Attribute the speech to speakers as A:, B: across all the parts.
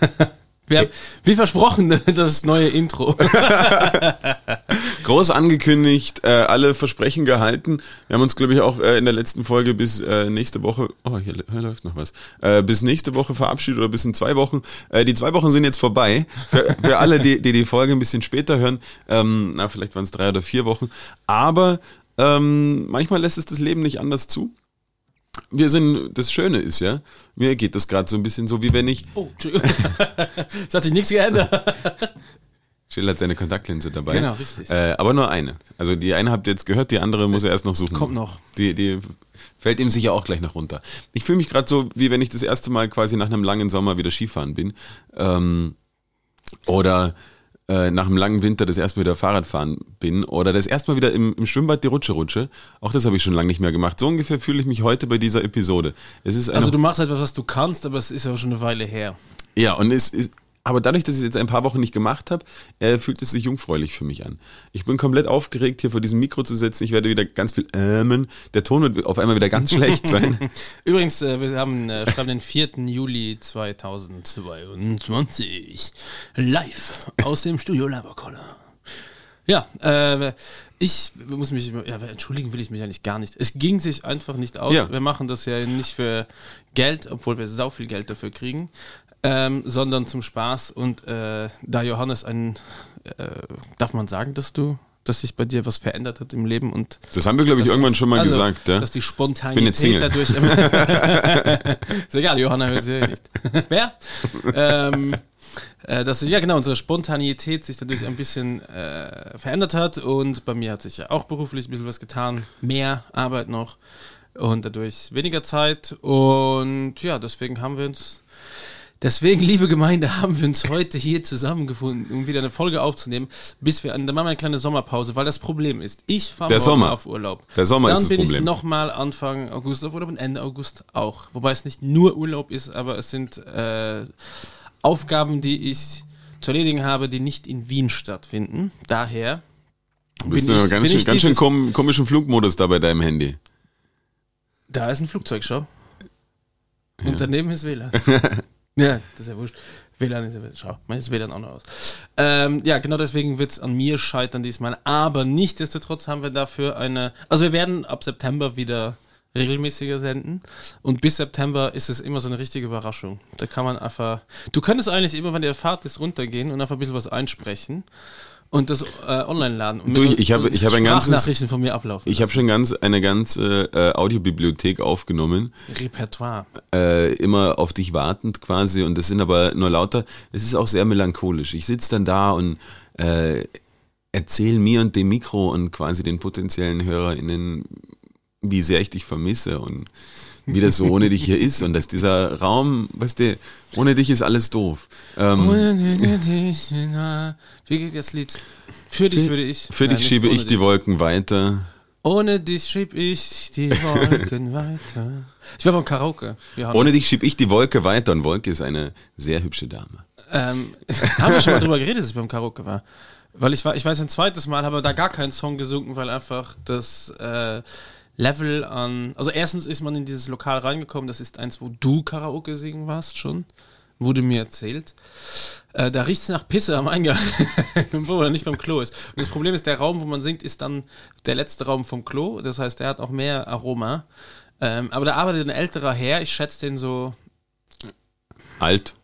A: Wir haben, wie versprochen, das neue Intro.
B: Groß angekündigt, äh, alle Versprechen gehalten. Wir haben uns, glaube ich, auch äh, in der letzten Folge bis äh, nächste Woche, oh, hier, hier läuft noch was, äh, bis nächste Woche verabschiedet oder bis in zwei Wochen. Äh, die zwei Wochen sind jetzt vorbei. Für, für alle, die, die die Folge ein bisschen später hören, ähm, na, vielleicht waren es drei oder vier Wochen. Aber ähm, manchmal lässt es das Leben nicht anders zu. Wir sind, das Schöne ist ja, mir geht das gerade so ein bisschen so, wie wenn ich,
A: Oh, Entschuldigung. Es hat sich nichts geändert.
B: Schill hat seine Kontaktlinse dabei.
A: Genau, richtig.
B: Äh, aber nur eine. Also die eine habt ihr jetzt gehört, die andere muss er erst noch suchen.
A: Kommt noch.
B: Die, die fällt ihm sicher auch gleich noch runter. Ich fühle mich gerade so, wie wenn ich das erste Mal quasi nach einem langen Sommer wieder Skifahren bin. Ähm, oder äh, nach einem langen Winter das erste Mal wieder Fahrradfahren bin. Oder das erste Mal wieder im, im Schwimmbad die Rutsche rutsche. Auch das habe ich schon lange nicht mehr gemacht. So ungefähr fühle ich mich heute bei dieser Episode. Es ist
A: Also du machst etwas, was du kannst, aber es ist aber schon eine Weile her.
B: ja, und es ist, aber dadurch, dass ich es jetzt ein paar Wochen nicht gemacht habe, äh, fühlt es sich jungfräulich für mich an. Ich bin komplett aufgeregt, hier vor diesem Mikro zu sitzen. Ich werde wieder ganz viel ämen. Der Ton wird auf einmal wieder ganz schlecht sein.
A: Übrigens, äh, wir haben, äh, schreiben den 4. Juli 2022 live aus dem Studio Laberkoller. Ja, äh, ich muss mich, ja, entschuldigen will ich mich eigentlich gar nicht. Es ging sich einfach nicht aus.
B: Ja.
A: Wir machen das ja nicht für Geld, obwohl wir sau viel Geld dafür kriegen, ähm, sondern zum Spaß. Und äh, da Johannes ein, äh, darf man sagen, dass du, dass sich bei dir was verändert hat im Leben und
B: Das haben wir, glaube ich, irgendwann schon mal
A: also,
B: gesagt. Ja?
A: Dass die Spontanität dadurch. ist egal, Johanna hört sie ja nicht. Wer? ähm, äh, dass ja genau unsere Spontanität sich dadurch ein bisschen äh, verändert hat und bei mir hat sich ja auch beruflich ein bisschen was getan, mehr Arbeit noch und dadurch weniger Zeit und ja, deswegen haben wir uns Deswegen, liebe Gemeinde, haben wir uns heute hier zusammengefunden, um wieder eine Folge aufzunehmen, bis wir, dann machen wir eine kleine Sommerpause, weil das Problem ist, ich fahre morgen
B: Sommer.
A: auf Urlaub.
B: Der Sommer
A: dann
B: ist das
A: bin
B: Problem.
A: ich nochmal Anfang August auf Urlaub und Ende August auch. Wobei es nicht nur Urlaub ist, aber es sind äh, Aufgaben, die ich zu erledigen habe, die nicht in Wien stattfinden. Daher
B: Du bist
A: bin
B: in einem ganz,
A: bin
B: schön, ganz schön kom komischen Flugmodus da bei deinem Handy.
A: Da ist ein Flugzeug, schau. Und daneben ist WLAN. ja, das ist ja wurscht. WLAN ist ja, schau, meines WLAN auch noch aus. Ähm, ja, genau deswegen wird es an mir scheitern diesmal. Aber nichtsdestotrotz haben wir dafür eine, also wir werden ab September wieder regelmäßiger senden. Und bis September ist es immer so eine richtige Überraschung. Da kann man einfach, du könntest eigentlich immer, wenn der Fahrt ist, runtergehen und einfach ein bisschen was einsprechen. Und das äh, online laden. Und mit-
B: ich habe-
A: und
B: ich habe ein ganzes-
A: Sprachnachrichten von mir ablaufen.
B: Ich habe schon ganz eine ganze äh, Audiobibliothek aufgenommen.
A: Repertoire.
B: äh, immer auf dich wartend quasi und das sind aber nur lauter, es ist auch sehr melancholisch. Ich sitze dann da und äh, erzähle mir und dem Mikro und quasi den potenziellen HörerInnen, wie sehr ich dich vermisse und wie das so ohne dich hier ist und dass dieser Raum, weißt du, ohne dich ist alles doof. Ähm,
A: Wie geht das Lied? Für dich würde ich.
B: für dich schiebe ich
A: ohne
B: die
A: dich.
B: Wolken weiter.
A: Ohne dich schieb ich die Wolken weiter. Ich war beim Karaoke.
B: Ohne dich schiebe ich die Wolke weiter und Wolke ist eine sehr hübsche Dame.
A: Ähm, haben wir schon mal drüber geredet, dass ich beim Karaoke war? Weil ich war, ich weiß ein zweites Mal, habe da gar keinen Song gesungen, weil einfach das äh, Level an. Also erstens ist man in dieses Lokal reingekommen, das ist eins, wo du Karaoke singen warst schon. Wurde mir erzählt. Äh, da riecht es nach Pisse am Eingang, wo er nicht beim Klo ist. Und das Problem ist, der Raum, wo man singt, ist dann der letzte Raum vom Klo. Das heißt, der hat auch mehr Aroma. Ähm, aber da arbeitet ein älterer Herr, ich schätze den so
B: Alt.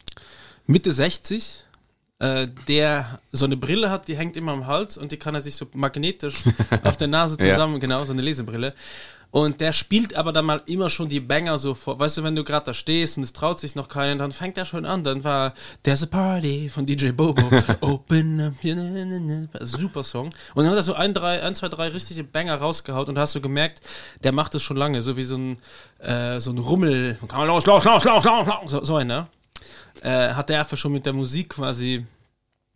A: Mitte 60, äh, der so eine Brille hat, die hängt immer am Hals und die kann er sich so magnetisch auf der Nase
B: Ja.
A: zusammen, genau, so eine Lesebrille. Und der spielt aber dann mal immer schon die Banger so vor. Weißt du, wenn du gerade da stehst und es traut sich noch keiner, dann fängt er schon an. Dann war There's a Party von DJ Bobo. Open up. Super Song. Und dann hat er so ein, drei, ein, zwei, drei richtige Banger rausgehaut und hast du gemerkt, der macht es schon lange, so wie so ein, äh, so ein Rummel. Komm, los, los, los, los, los, los. So, so einer äh, hat er einfach schon mit der Musik quasi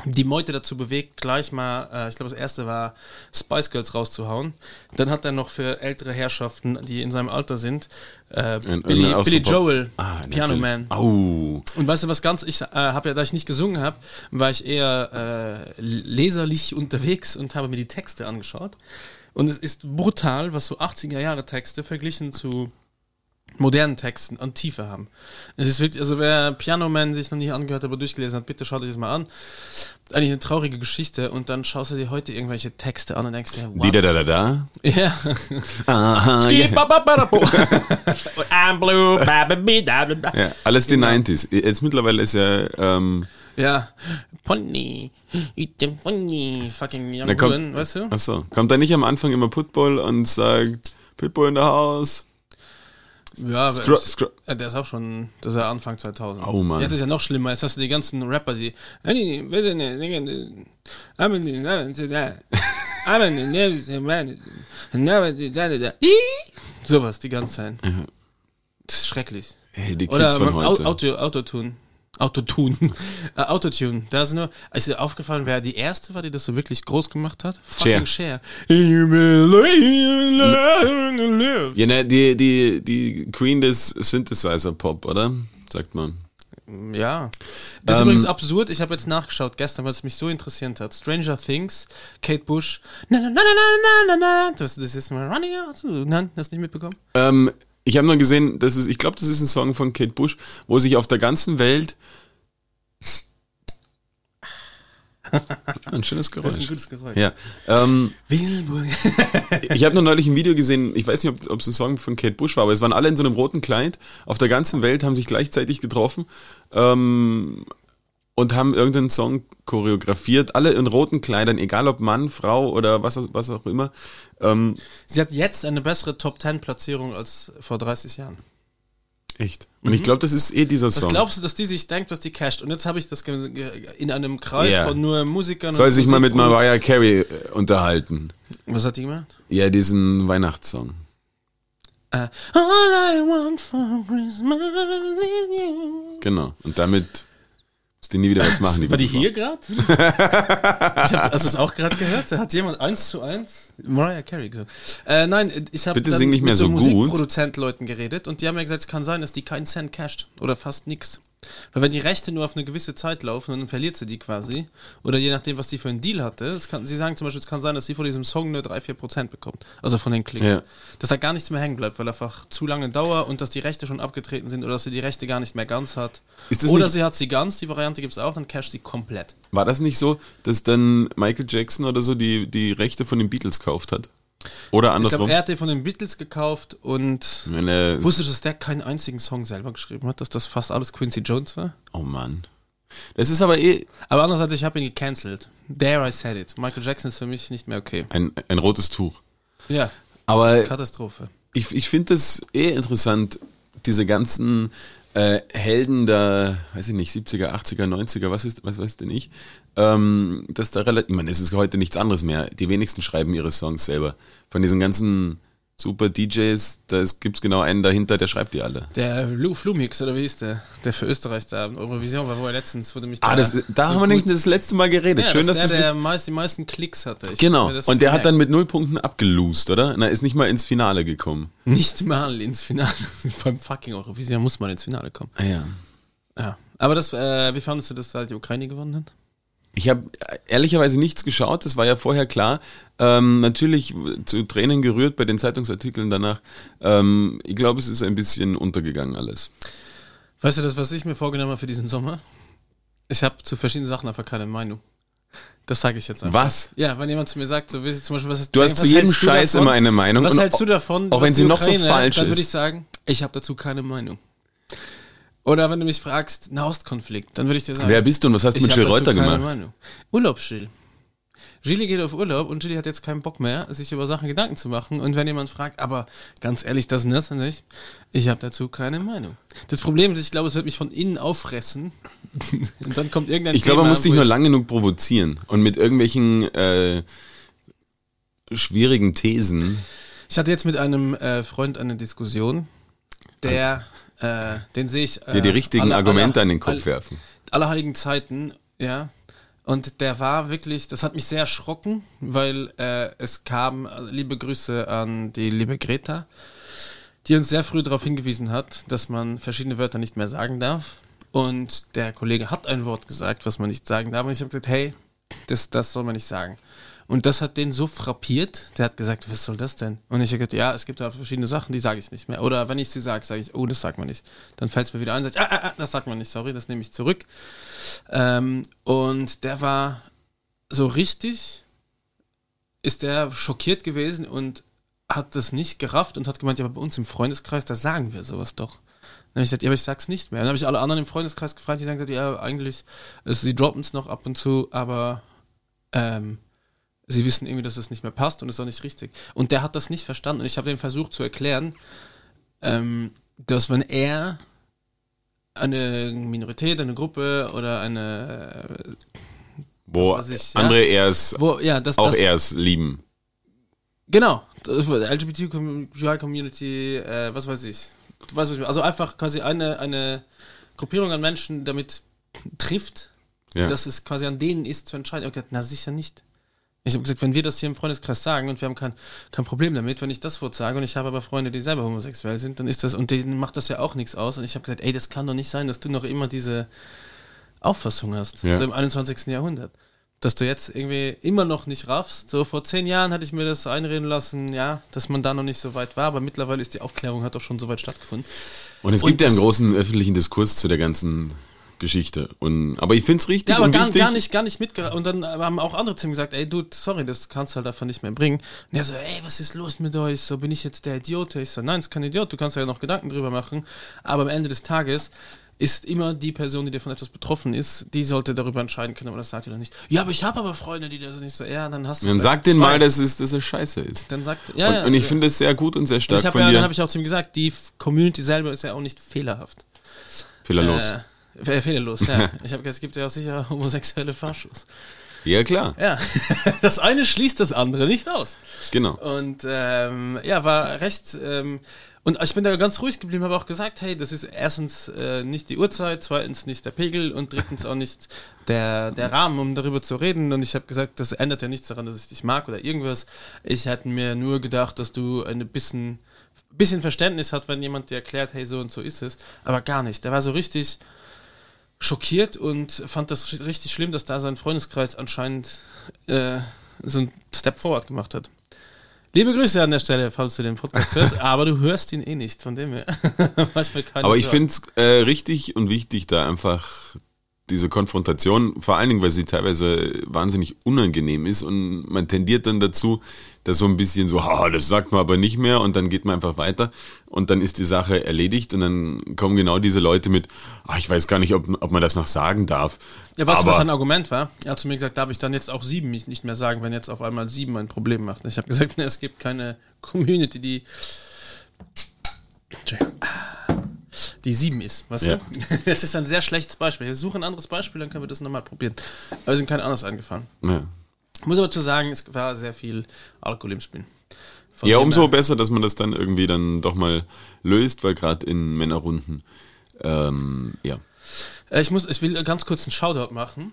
A: die Meute dazu bewegt, gleich mal, äh, ich glaube, das erste war Spice Girls rauszuhauen. Dann hat er noch für ältere Herrschaften, die in seinem Alter sind, äh,
B: Ein-
A: Billy, Billy Joel,
B: Ah,
A: Piano. Man.
B: Au.
A: Und weißt du was ganz, ich äh, habe ja, da ich nicht gesungen habe, war ich eher äh, leserlich unterwegs und habe mir die Texte angeschaut. Und es ist brutal, was so 80er Jahre Texte verglichen zu modernen Texten und Tiefe haben. Es ist wirklich, also wer Piano Man sich noch nicht angehört, aber durchgelesen hat, bitte schaut euch das mal an. Eigentlich eine traurige Geschichte und dann schaust du dir heute irgendwelche Texte an und denkst dir, what?
B: Die da da da da.
A: Ja. Bo. I'm blue, da, da, da.
B: ja, alles die
A: Genau.
B: 90s. Jetzt mittlerweile ist ja, ähm,
A: Ja. Pony, eat them pony, fucking young
B: Na, komm.
A: woman, weißt du?
B: achso, kommt da nicht am Anfang immer Pitbull und sagt, Pitbull in the house?
A: Ja, aber
B: Scru-
A: äh, der ist auch schon, das ist ja Anfang 2000.
B: Oh, Mann.
A: Jetzt ist ja noch schlimmer, jetzt hast du die ganzen Rapper, die sowas die ganze Zeit. Das ist schrecklich.
B: Hey, die Kids
A: Oder
B: von heute.
A: Auto, Autotune. Autotune. äh, Autotune. Da ist nur, ist dir aufgefallen, wer die erste war, die das so wirklich groß gemacht hat? Fucking Cher.
B: Ja, ne, die, die, die Queen des Synthesizer-Pop, oder? Sagt man.
A: Ja. Das ist
B: Ähm,
A: übrigens absurd. Ich habe jetzt nachgeschaut gestern, weil es mich so interessiert hat. Stranger Things, Kate Bush. Na, na, na, na, na, na, na. Das, das ist mal Running Out. Nein, hast du nicht mitbekommen?
B: Ähm, ich habe nur gesehen, das ist, ich glaube, das ist ein Song von Kate Bush, wo sich auf der ganzen Welt. ein schönes
A: Das ist ein
B: Geräusch.
A: gutes Geräusch.
B: Ja. Ähm,
A: Wilburg.
B: ich habe nur neulich ein Video gesehen, ich weiß nicht, ob es ein Song von Kate Bush war, aber es waren alle in so einem roten Kleid auf der ganzen Welt, haben sich gleichzeitig getroffen ähm, und haben irgendeinen Song choreografiert. Alle in roten Kleidern, egal ob Mann, Frau oder was, was auch immer. Ähm,
A: Sie hat jetzt eine bessere Top 10 Platzierung als vor 30 Jahren.
B: echt. Und ich glaube, das ist eh dieser
A: Was
B: Song.
A: glaubst du, dass die sich denkt, was die casht? Und jetzt habe ich das in einem Kreis
B: Ja.
A: von nur Musikern
B: Soll sich mal mit Mariah Carey äh, unterhalten.
A: Was hat die gemacht?
B: Ja, diesen Weihnachtssong.
A: Äh, All I want for Christmas is you.
B: Genau. Und damit du nie wieder was machen.
A: War die
B: gute
A: hier gerade? ich habe das auch gerade gehört. Da hat jemand eins zu eins Mariah Carey gesagt. Äh, nein, ich habe
B: Bitte sing nicht mehr
A: mit so,
B: so.
A: Musikproduzentleuten geredet und die haben mir gesagt, es kann sein, dass die keinen Cent casht oder fast nix. Weil wenn die Rechte nur auf eine gewisse Zeit laufen, dann verliert sie die quasi. Oder je nachdem, was die für einen Deal hatte. Kann, sie sagen zum Beispiel, es kann sein, dass sie von diesem Song nur 3-4% bekommt. Also von den Klicks.
B: Ja.
A: Dass da gar nichts mehr hängen bleibt, weil einfach zu lange Dauer und dass die Rechte schon abgetreten sind oder dass sie die Rechte gar nicht mehr ganz hat. Oder sie hat sie ganz, die Variante gibt es auch, dann casht sie komplett.
B: War das nicht so, dass dann Michael Jackson oder so die, die Rechte von den Beatles gekauft hat? Oder
A: Ich
B: andersrum?
A: glaube, er hat die von den Beatles gekauft und
B: Wenn
A: wusstest du, dass der keinen einzigen Song selber geschrieben hat, dass das fast alles Quincy Jones war?
B: oh Mann. Das ist aber eh
A: Aber andererseits, ich habe ihn gecancelt. There I said it. Michael Jackson ist für mich nicht mehr okay.
B: ein, ein rotes Tuch.
A: Ja,
B: Aber
A: Katastrophe.
B: ich, ich finde das eh interessant, diese ganzen äh, Helden der, weiß ich nicht, 70er, 80er, 90er, was ist, was weiß denn ich, ähm, dass da relativ, ich meine, es ist heute nichts anderes mehr. Die wenigsten schreiben ihre Songs selber. Von diesen ganzen super DJs, da gibt es genau einen dahinter, der schreibt die alle.
A: Der Lou Flumix, oder wie ist der? Der für Österreich da Eurovision war, wo er letztens wurde mich
B: Ah, das, da haben wir nämlich das letzte Mal geredet.
A: ja,
B: Schön,
A: dass
B: dass
A: der,
B: das
A: der meist, die meisten Klicks hatte. Ich
B: Genau. Und der hat dann mit null Punkten abgelost, oder? Na, ist nicht mal ins Finale gekommen.
A: Nicht mal ins Finale. Beim fucking Eurovision muss man ins Finale kommen.
B: Ah ja.
A: Ja. Aber das, äh, wie fandest du, dass da die Ukraine gewonnen hat?
B: Ich habe ehrlicherweise nichts geschaut, das war ja vorher klar. Ähm, natürlich zu Tränen gerührt bei den Zeitungsartikeln danach. Ähm, ich glaube, es ist ein bisschen untergegangen alles.
A: Weißt du das, was ich mir vorgenommen habe für diesen Sommer? Ich habe zu verschiedenen Sachen einfach keine Meinung. Das sage ich jetzt einfach.
B: Was?
A: Ja, wenn jemand zu mir sagt, so, wie zum Beispiel, was
B: Du hast zu jedem Scheiß immer eine Meinung.
A: Was hältst du davon?
B: auch wenn sie noch so
A: Ukraine,
B: falsch
A: Dann
B: ist.
A: würde ich sagen, ich habe dazu keine Meinung. Oder wenn du mich fragst, Nahostkonflikt, dann würde ich dir sagen,
B: Wer bist du und was hast du mit Jill Reuter
A: keine
B: gemacht?
A: Meinung. Urlaubschill. Gilly geht auf Urlaub und Gilly hat jetzt keinen Bock mehr, sich über Sachen Gedanken zu machen. Und wenn jemand fragt, aber ganz ehrlich, das und das und ich, ich habe dazu keine Meinung. Das Problem ist, ich glaube, es wird mich von innen auffressen. und dann kommt irgendein
B: Ich glaube, man muss dich nur lang genug provozieren und mit irgendwelchen äh, schwierigen Thesen.
A: Ich hatte jetzt mit einem äh, Freund eine Diskussion, der, äh, den sehe ich. Äh,
B: dir die richtigen
A: alle-
B: Argumente
A: alle-
B: an den Kopf
A: alle-
B: werfen.
A: allerheiligen Zeiten, ja. Und der war wirklich, das hat mich sehr erschrocken, weil äh, es kam, also liebe Grüße an die liebe Greta, die uns sehr früh darauf hingewiesen hat, dass man verschiedene Wörter nicht mehr sagen darf. Und der Kollege hat ein Wort gesagt, was man nicht sagen darf. Und ich habe gesagt, hey, das, das soll man nicht sagen. Und das hat den so frappiert, der hat gesagt, was soll das denn? Und ich habe gesagt, ja, es gibt da verschiedene Sachen, die sage ich nicht mehr. Oder wenn ich sie sage, sage ich, oh, das sagt man nicht. Dann fällt es mir wieder ein, sage ich, ah, ah, ah, das sagt man nicht, sorry, das nehme ich zurück. Ähm, und der war so richtig, ist der schockiert gewesen und hat das nicht gerafft und hat gemeint, ja, aber bei uns im Freundeskreis, da sagen wir sowas doch. Dann habe ich gesagt, ja, aber ich sag's nicht mehr. Dann habe ich alle anderen im Freundeskreis gefragt, die sagen, ja, eigentlich, also, sie droppen es noch ab und zu, aber ähm, sie wissen irgendwie, dass es nicht mehr passt und ist auch nicht richtig. Und der hat das nicht verstanden. Und ich habe dem versucht zu erklären, ähm, dass wenn er eine Minorität, eine Gruppe oder eine äh,
B: wo
A: ich,
B: andere
A: ja.
B: erst
A: wo, ja, das,
B: auch
A: das,
B: erst lieben.
A: Genau, LGBTQI-Community, äh, was weiß ich. Was ich. Also einfach quasi eine, eine Gruppierung an Menschen damit trifft,
B: Ja.
A: dass es quasi an denen ist zu entscheiden. Okay, na sicher nicht. Ich habe gesagt, wenn wir das hier im Freundeskreis sagen und wir haben kein, kein Problem damit, wenn ich das Wort sage und ich habe aber Freunde, die selber homosexuell sind, dann ist das, und denen macht das ja auch nichts aus. Und ich habe gesagt, ey, das kann doch nicht sein, dass du noch immer diese Auffassung hast,
B: Ja.
A: so im 21. Jahrhundert. Dass du jetzt irgendwie immer noch nicht raffst. So vor zehn Jahren hatte ich mir das einreden lassen, ja, dass man da noch nicht so weit war, aber mittlerweile ist die Aufklärung hat doch schon so weit stattgefunden.
B: Und es
A: Und
B: gibt ja einen großen öffentlichen Diskurs zu der ganzen Geschichte. Und, aber ich finde es richtig
A: Ja, aber gar, gar nicht, gar nicht mitgeraten. Und dann haben auch andere zu ihm gesagt, ey, du, sorry, das kannst du halt einfach nicht mehr bringen. Und er so, ey, was ist los mit euch? So, bin ich jetzt der Idiot? Ich so, nein, ist kein Idiot, du kannst ja noch Gedanken drüber machen. Aber am Ende des Tages ist immer die Person, die dir von etwas betroffen ist, die sollte darüber entscheiden können, ob das sagt oder nicht. Ja, aber ich habe aber Freunde, die das nicht so, ja, dann hast du.
B: Dann sag denen mal, dass es, dass es scheiße ist.
A: Dann sagt, ja,
B: und,
A: ja,
B: und ich
A: ja.
B: finde es sehr gut und sehr
A: Und
B: stark
A: ich hab
B: von
A: ja,
B: dir.
A: dann habe ich auch zu ihm gesagt, die Community selber ist ja auch nicht fehlerhaft.
B: Fehlerlos.
A: Äh, äh, fehlerlos, ja. ich habe gesagt, es gibt ja auch sicher homosexuelle Faschos.
B: ja, klar.
A: Ja, das eine schließt das andere nicht aus.
B: Genau.
A: Und ähm, ja, war recht. Ähm, und ich bin da ganz ruhig geblieben, habe auch gesagt, hey, das ist erstens äh, nicht die Uhrzeit, zweitens nicht der Pegel und drittens auch nicht der, der Rahmen, um darüber zu reden. Und ich habe gesagt, das ändert ja nichts daran, dass ich dich mag oder irgendwas. Ich hätte mir nur gedacht, dass du ein bisschen, bisschen Verständnis hat, wenn jemand dir erklärt, hey, so und so ist es. Aber gar nicht. Der war so richtig schockiert und fand das richtig schlimm, dass da sein Freundeskreis anscheinend äh, so einen Step forward gemacht hat. Liebe Grüße an der Stelle, falls du den Podcast hörst, aber du hörst ihn eh nicht, von dem her.
B: Aber ich finde es äh, richtig und wichtig, da einfach diese Konfrontation, vor allen Dingen, weil sie teilweise wahnsinnig unangenehm ist und man tendiert dann dazu, dass so ein bisschen so, haha, das sagt man aber nicht mehr und dann geht man einfach weiter und dann ist die Sache erledigt und dann kommen genau diese Leute mit, ach, ich weiß gar nicht, ob, ob man das noch sagen darf.
A: Ja, du,
B: aber,
A: was sein Argument war? Er hat zu mir gesagt, darf ich dann jetzt auch sieben mich nicht mehr sagen, wenn jetzt auf einmal sieben ein Problem macht. Ich habe gesagt, ne, es gibt keine Community, die die sieben ist, weißt
B: Ja.
A: du? Das ist ein sehr schlechtes Beispiel. Wir suchen ein anderes Beispiel, dann können wir das nochmal probieren. Aber es ist kein anderes eingefallen.
B: ja.
A: Muss aber zu sagen, es war sehr viel Alkohol im Spiel. Von
B: Ja, umso besser, dass man das dann irgendwie dann doch mal löst, weil gerade in Männerrunden, ähm, ja.
A: Äh, Ich, muss, ich will ganz kurz einen Shoutout machen.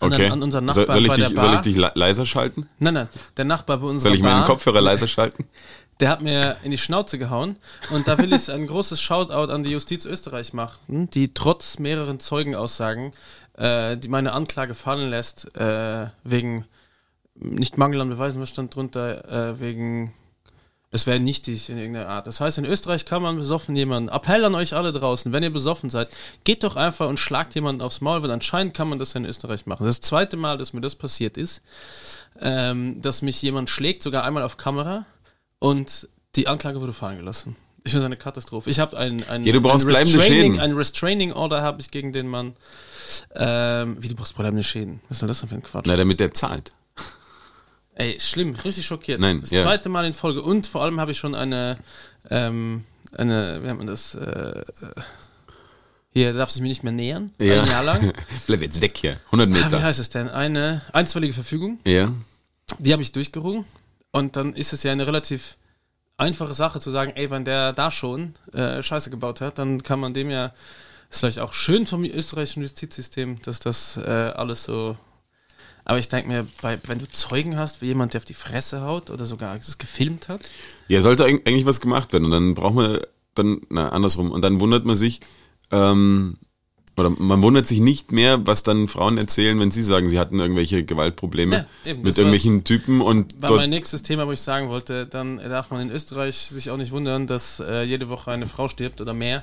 A: An,
B: Okay.
A: an unseren
B: soll,
A: Nachbarn
B: soll, ich
A: bei
B: dich,
A: der
B: soll ich
A: Bar.
B: dich le- leiser schalten?
A: Nein, nein, der Nachbar bei unserer
B: Soll ich
A: Bar.
B: meinen Kopfhörer leiser schalten?
A: Der hat mir in die Schnauze gehauen und da will ich ein großes Shoutout an die Justiz Österreich machen, die trotz mehreren Zeugenaussagen äh, die meine Anklage fallen lässt, äh, wegen nicht Mangel an Beweisen, was stand drunter, äh, wegen es wäre nichtig in irgendeiner Art. Das heißt, in Österreich kann man besoffen jemanden. Appell an euch alle draußen, wenn ihr besoffen seid, geht doch einfach und schlagt jemanden aufs Maul, weil anscheinend kann man das ja in Österreich machen. Das zweite Mal, dass mir das passiert ist, ähm, dass mich jemand schlägt, sogar einmal auf Kamera und die Anklage wurde fallen gelassen. Ich finde es eine Katastrophe. Ich habe ein, ein,
B: Ja, du brauchst
A: ein, Restraining, ein Restraining Order habe ich gegen den Mann. Ähm, wie du brauchst bleibende Schäden. Was soll das denn für ein Quatsch?
B: Na, damit der zahlt.
A: Ey, schlimm, richtig schockiert.
B: Nein,
A: das
B: ja.
A: zweite Mal in Folge. Und vor allem habe ich schon eine, ähm, eine, wie nennt man das, äh, hier darf sich mir nicht mehr nähern. Ein Jahr lang.
B: Bleib jetzt weg hier. 100
A: Ah, wie
B: Meter.
A: heißt es denn? Eine einstweilige Verfügung.
B: Ja.
A: Die habe ich durchgerungen. Und dann ist es ja eine relativ einfache Sache zu sagen, ey, wenn der da schon äh, Scheiße gebaut hat, dann kann man dem ja, ist vielleicht auch schön vom österreichischen Justizsystem, dass das äh, alles so. Aber ich denke mir, bei, wenn du Zeugen hast, wie jemand, der auf die Fresse haut oder sogar das gefilmt hat,
B: Ja, sollte eig- eigentlich was gemacht werden. Und dann braucht man dann, na, andersrum. Und dann wundert man sich, ähm, Oder man wundert sich nicht mehr, was dann Frauen erzählen, wenn sie sagen, sie hatten irgendwelche Gewaltprobleme
A: Ja, eben,
B: mit irgendwelchen Typen und
A: War mein nächstes Thema, wo ich sagen wollte, dann darf man in Österreich sich auch nicht wundern, dass äh, jede Woche eine Frau stirbt oder mehr,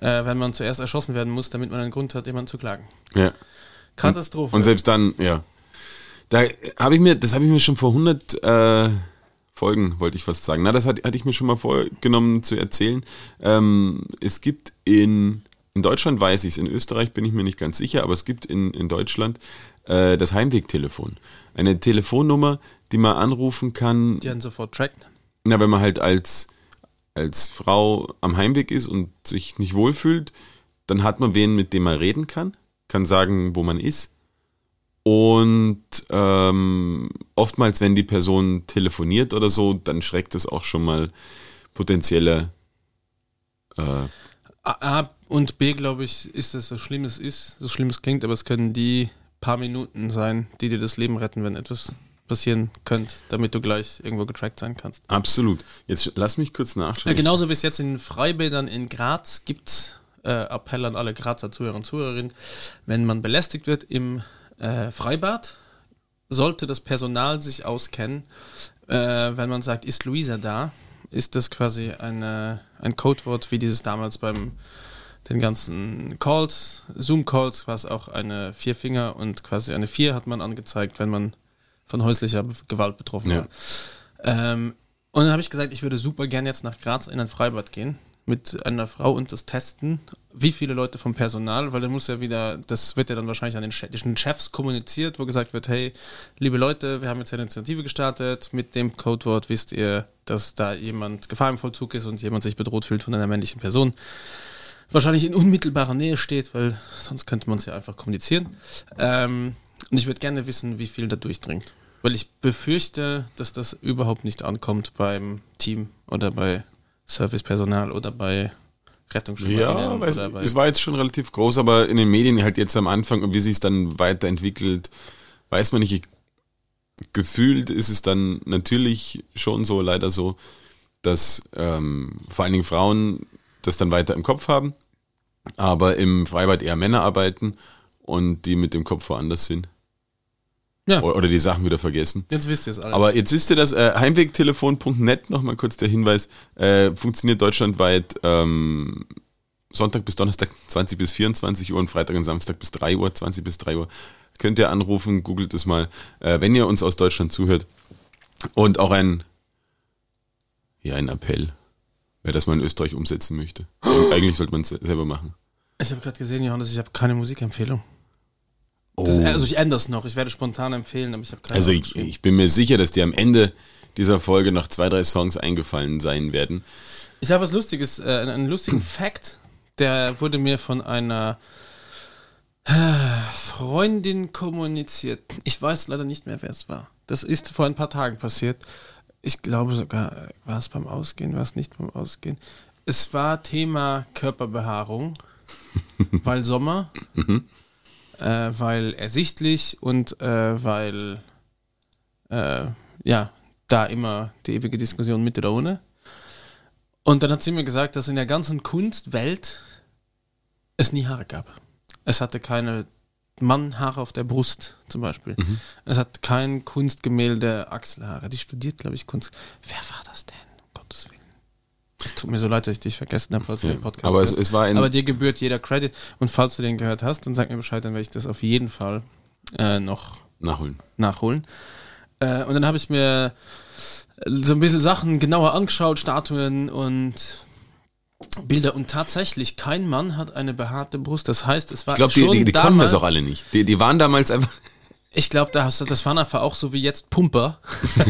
A: äh, wenn man zuerst erschossen werden muss, damit man einen Grund hat, jemanden zu klagen.
B: ja.
A: Katastrophe.
B: Und selbst dann, ja. Da habe ich mir, das habe ich mir schon vor 100 äh, Folgen, wollte ich fast sagen. Na, das hatte, hatte ich mir schon mal vorgenommen zu erzählen. Ähm, es gibt in, in Deutschland weiß ich es, in Österreich bin ich mir nicht ganz sicher, aber es gibt in, in Deutschland äh, das Heimwegtelefon. Eine Telefonnummer, die man anrufen kann,
A: die einen sofort trackt.
B: na, wenn man halt als, als Frau am Heimweg ist und sich nicht wohlfühlt, dann hat man wen, mit dem man reden kann, kann sagen, wo man ist. Und ähm, oftmals, wenn die Person telefoniert oder so, dann schreckt es auch schon mal potenzielle äh,
A: A, A und B, glaube ich, ist es so schlimm es ist, so schlimm es klingt, aber es können die paar Minuten sein, die dir das Leben retten, wenn etwas passieren könnte, damit du gleich irgendwo getrackt sein kannst.
B: absolut. Jetzt lass mich kurz nachschauen.
A: Ja, genauso wie es jetzt in Freibädern in Graz gibt, äh, Appell an alle Grazer Zuhörer und Zuhörerinnen, wenn man belästigt wird im äh, Freibad, sollte das Personal sich auskennen, äh, wenn man sagt, ist Luisa da, ist das quasi eine, ein Codewort, wie dieses damals beim den ganzen Calls, Zoom-Calls, was auch eine vier Finger und quasi eine vier hat man angezeigt, wenn man von häuslicher Gewalt betroffen
B: Ja.
A: war. Ähm, und dann habe ich gesagt, ich würde super gern jetzt nach Graz in ein Freibad gehen mit einer Frau und das testen, wie viele Leute vom Personal, weil da muss ja wieder, das wird ja dann wahrscheinlich an den, Che- den Chefs kommuniziert, wo gesagt wird, hey, liebe Leute, wir haben jetzt eine Initiative gestartet, mit dem Codewort wisst ihr, dass da jemand Gefahr im Vollzug ist und jemand sich bedroht fühlt von einer männlichen Person. Wahrscheinlich in unmittelbarer Nähe steht, weil sonst könnte man es ja einfach kommunizieren. Ähm, und ich würde gerne wissen, wie viel da durchdringt. Weil ich befürchte, dass das überhaupt nicht ankommt beim Team oder bei Servicepersonal oder bei
B: Ja,
A: bei
B: es war jetzt schon relativ groß, aber in den Medien halt jetzt am Anfang und wie sich es dann weiterentwickelt, weiß man nicht. Ich, gefühlt ist es dann natürlich schon so, leider so, dass ähm, vor allen Dingen Frauen das dann weiter im Kopf haben, aber im Freibad eher Männer arbeiten und die mit dem Kopf woanders sind.
A: Ja.
B: Oder, die Sachen wieder vergessen.
A: Jetzt wisst ihr es alle.
B: Aber jetzt wisst ihr das, äh, Heimwegtelefon.net, nochmal kurz der Hinweis, äh, funktioniert deutschlandweit ähm, Sonntag bis Donnerstag 20 bis 24 Uhr und Freitag und Samstag bis 3 Uhr, 20 bis 3 Uhr. Könnt ihr anrufen, googelt es mal, äh, wenn ihr uns aus Deutschland zuhört. Und auch ein, ja, ein Appell, wer das mal in Österreich umsetzen möchte. Eigentlich sollte man es selber machen.
A: ich habe gerade gesehen, Johannes, ich habe keine Musikempfehlung.
B: Oh.
A: Das, also ich ändere es noch. Ich werde spontan empfehlen, aber ich habe keine
B: Also ich, ich bin mir sicher, dass dir am Ende dieser Folge noch zwei, drei Songs eingefallen sein werden.
A: Ich habe was Lustiges, äh, einen lustigen Fact, der wurde mir von einer äh, Freundin kommuniziert. Ich weiß leider nicht mehr, wer es war. Das ist vor ein paar Tagen passiert. Ich glaube sogar, war es beim Ausgehen, war es nicht beim Ausgehen. Es war Thema Körperbehaarung, weil Sommer, äh, weil ersichtlich und äh, weil äh, ja, da immer die ewige Diskussion mit oder ohne. Und dann hat sie mir gesagt, dass in der ganzen Kunstwelt es nie Haare gab. Es hatte keine Mannhaare auf der Brust zum Beispiel. Es hat kein Kunstgemälde Achselhaare. Die studiert, glaube ich, Kunst. Wer war das denn? Um Gottes Willen. Es tut mir so leid, dass ich dich vergessen habe, als du
B: Ja,
A: den Podcast
B: aber es, es war
A: Aber dir gebührt jeder Credit. Und falls du den gehört hast, dann sag mir Bescheid, dann werde ich das auf jeden Fall äh, noch
B: nachholen.
A: nachholen. Äh, und dann habe ich mir so ein bisschen Sachen genauer angeschaut, Statuen und Bilder. Und tatsächlich, kein Mann hat eine behaarte Brust. Das heißt, es war
B: Ich glaube, die,
A: schon
B: die, die konnten
A: damals,
B: das auch alle nicht. Die, die waren damals einfach.
A: Ich glaube, das, das waren einfach auch so wie jetzt Pumper,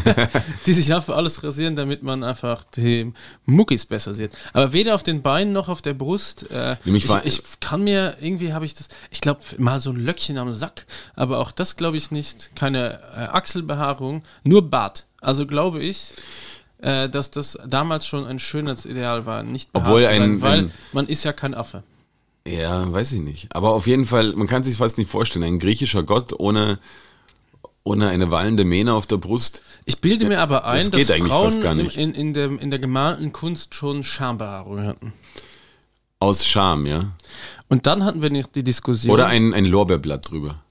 A: die sich einfach alles rasieren, damit man einfach die Muckis besser sieht. Aber weder auf den Beinen noch auf der Brust. Äh,
B: Nämlich
A: ich, ich kann mir, irgendwie habe ich das, ich glaube, mal so ein Löckchen am Sack, aber auch das glaube ich nicht. Keine äh, Achselbehaarung, nur Bart. Also glaube ich, äh, dass das damals schon ein Schönheitsideal war, nicht
B: Obwohl
A: zu sein,
B: ein-
A: weil
B: ein-
A: man ist ja kein Affe.
B: Ja, weiß ich nicht. Aber auf jeden Fall, man kann sich fast nicht vorstellen. Ein griechischer Gott ohne, ohne eine wallende Mähne auf der Brust.
A: Ich bilde mir aber ein,
B: das
A: dass
B: eigentlich
A: Frauen
B: fast gar nicht.
A: In, in, der, in der gemalten Kunst schon Schambehaarung hatten.
B: Aus Scham, ja.
A: Und Und dann hatten wir nicht die Diskussion.
B: Oder ein, ein Lorbeerblatt drüber.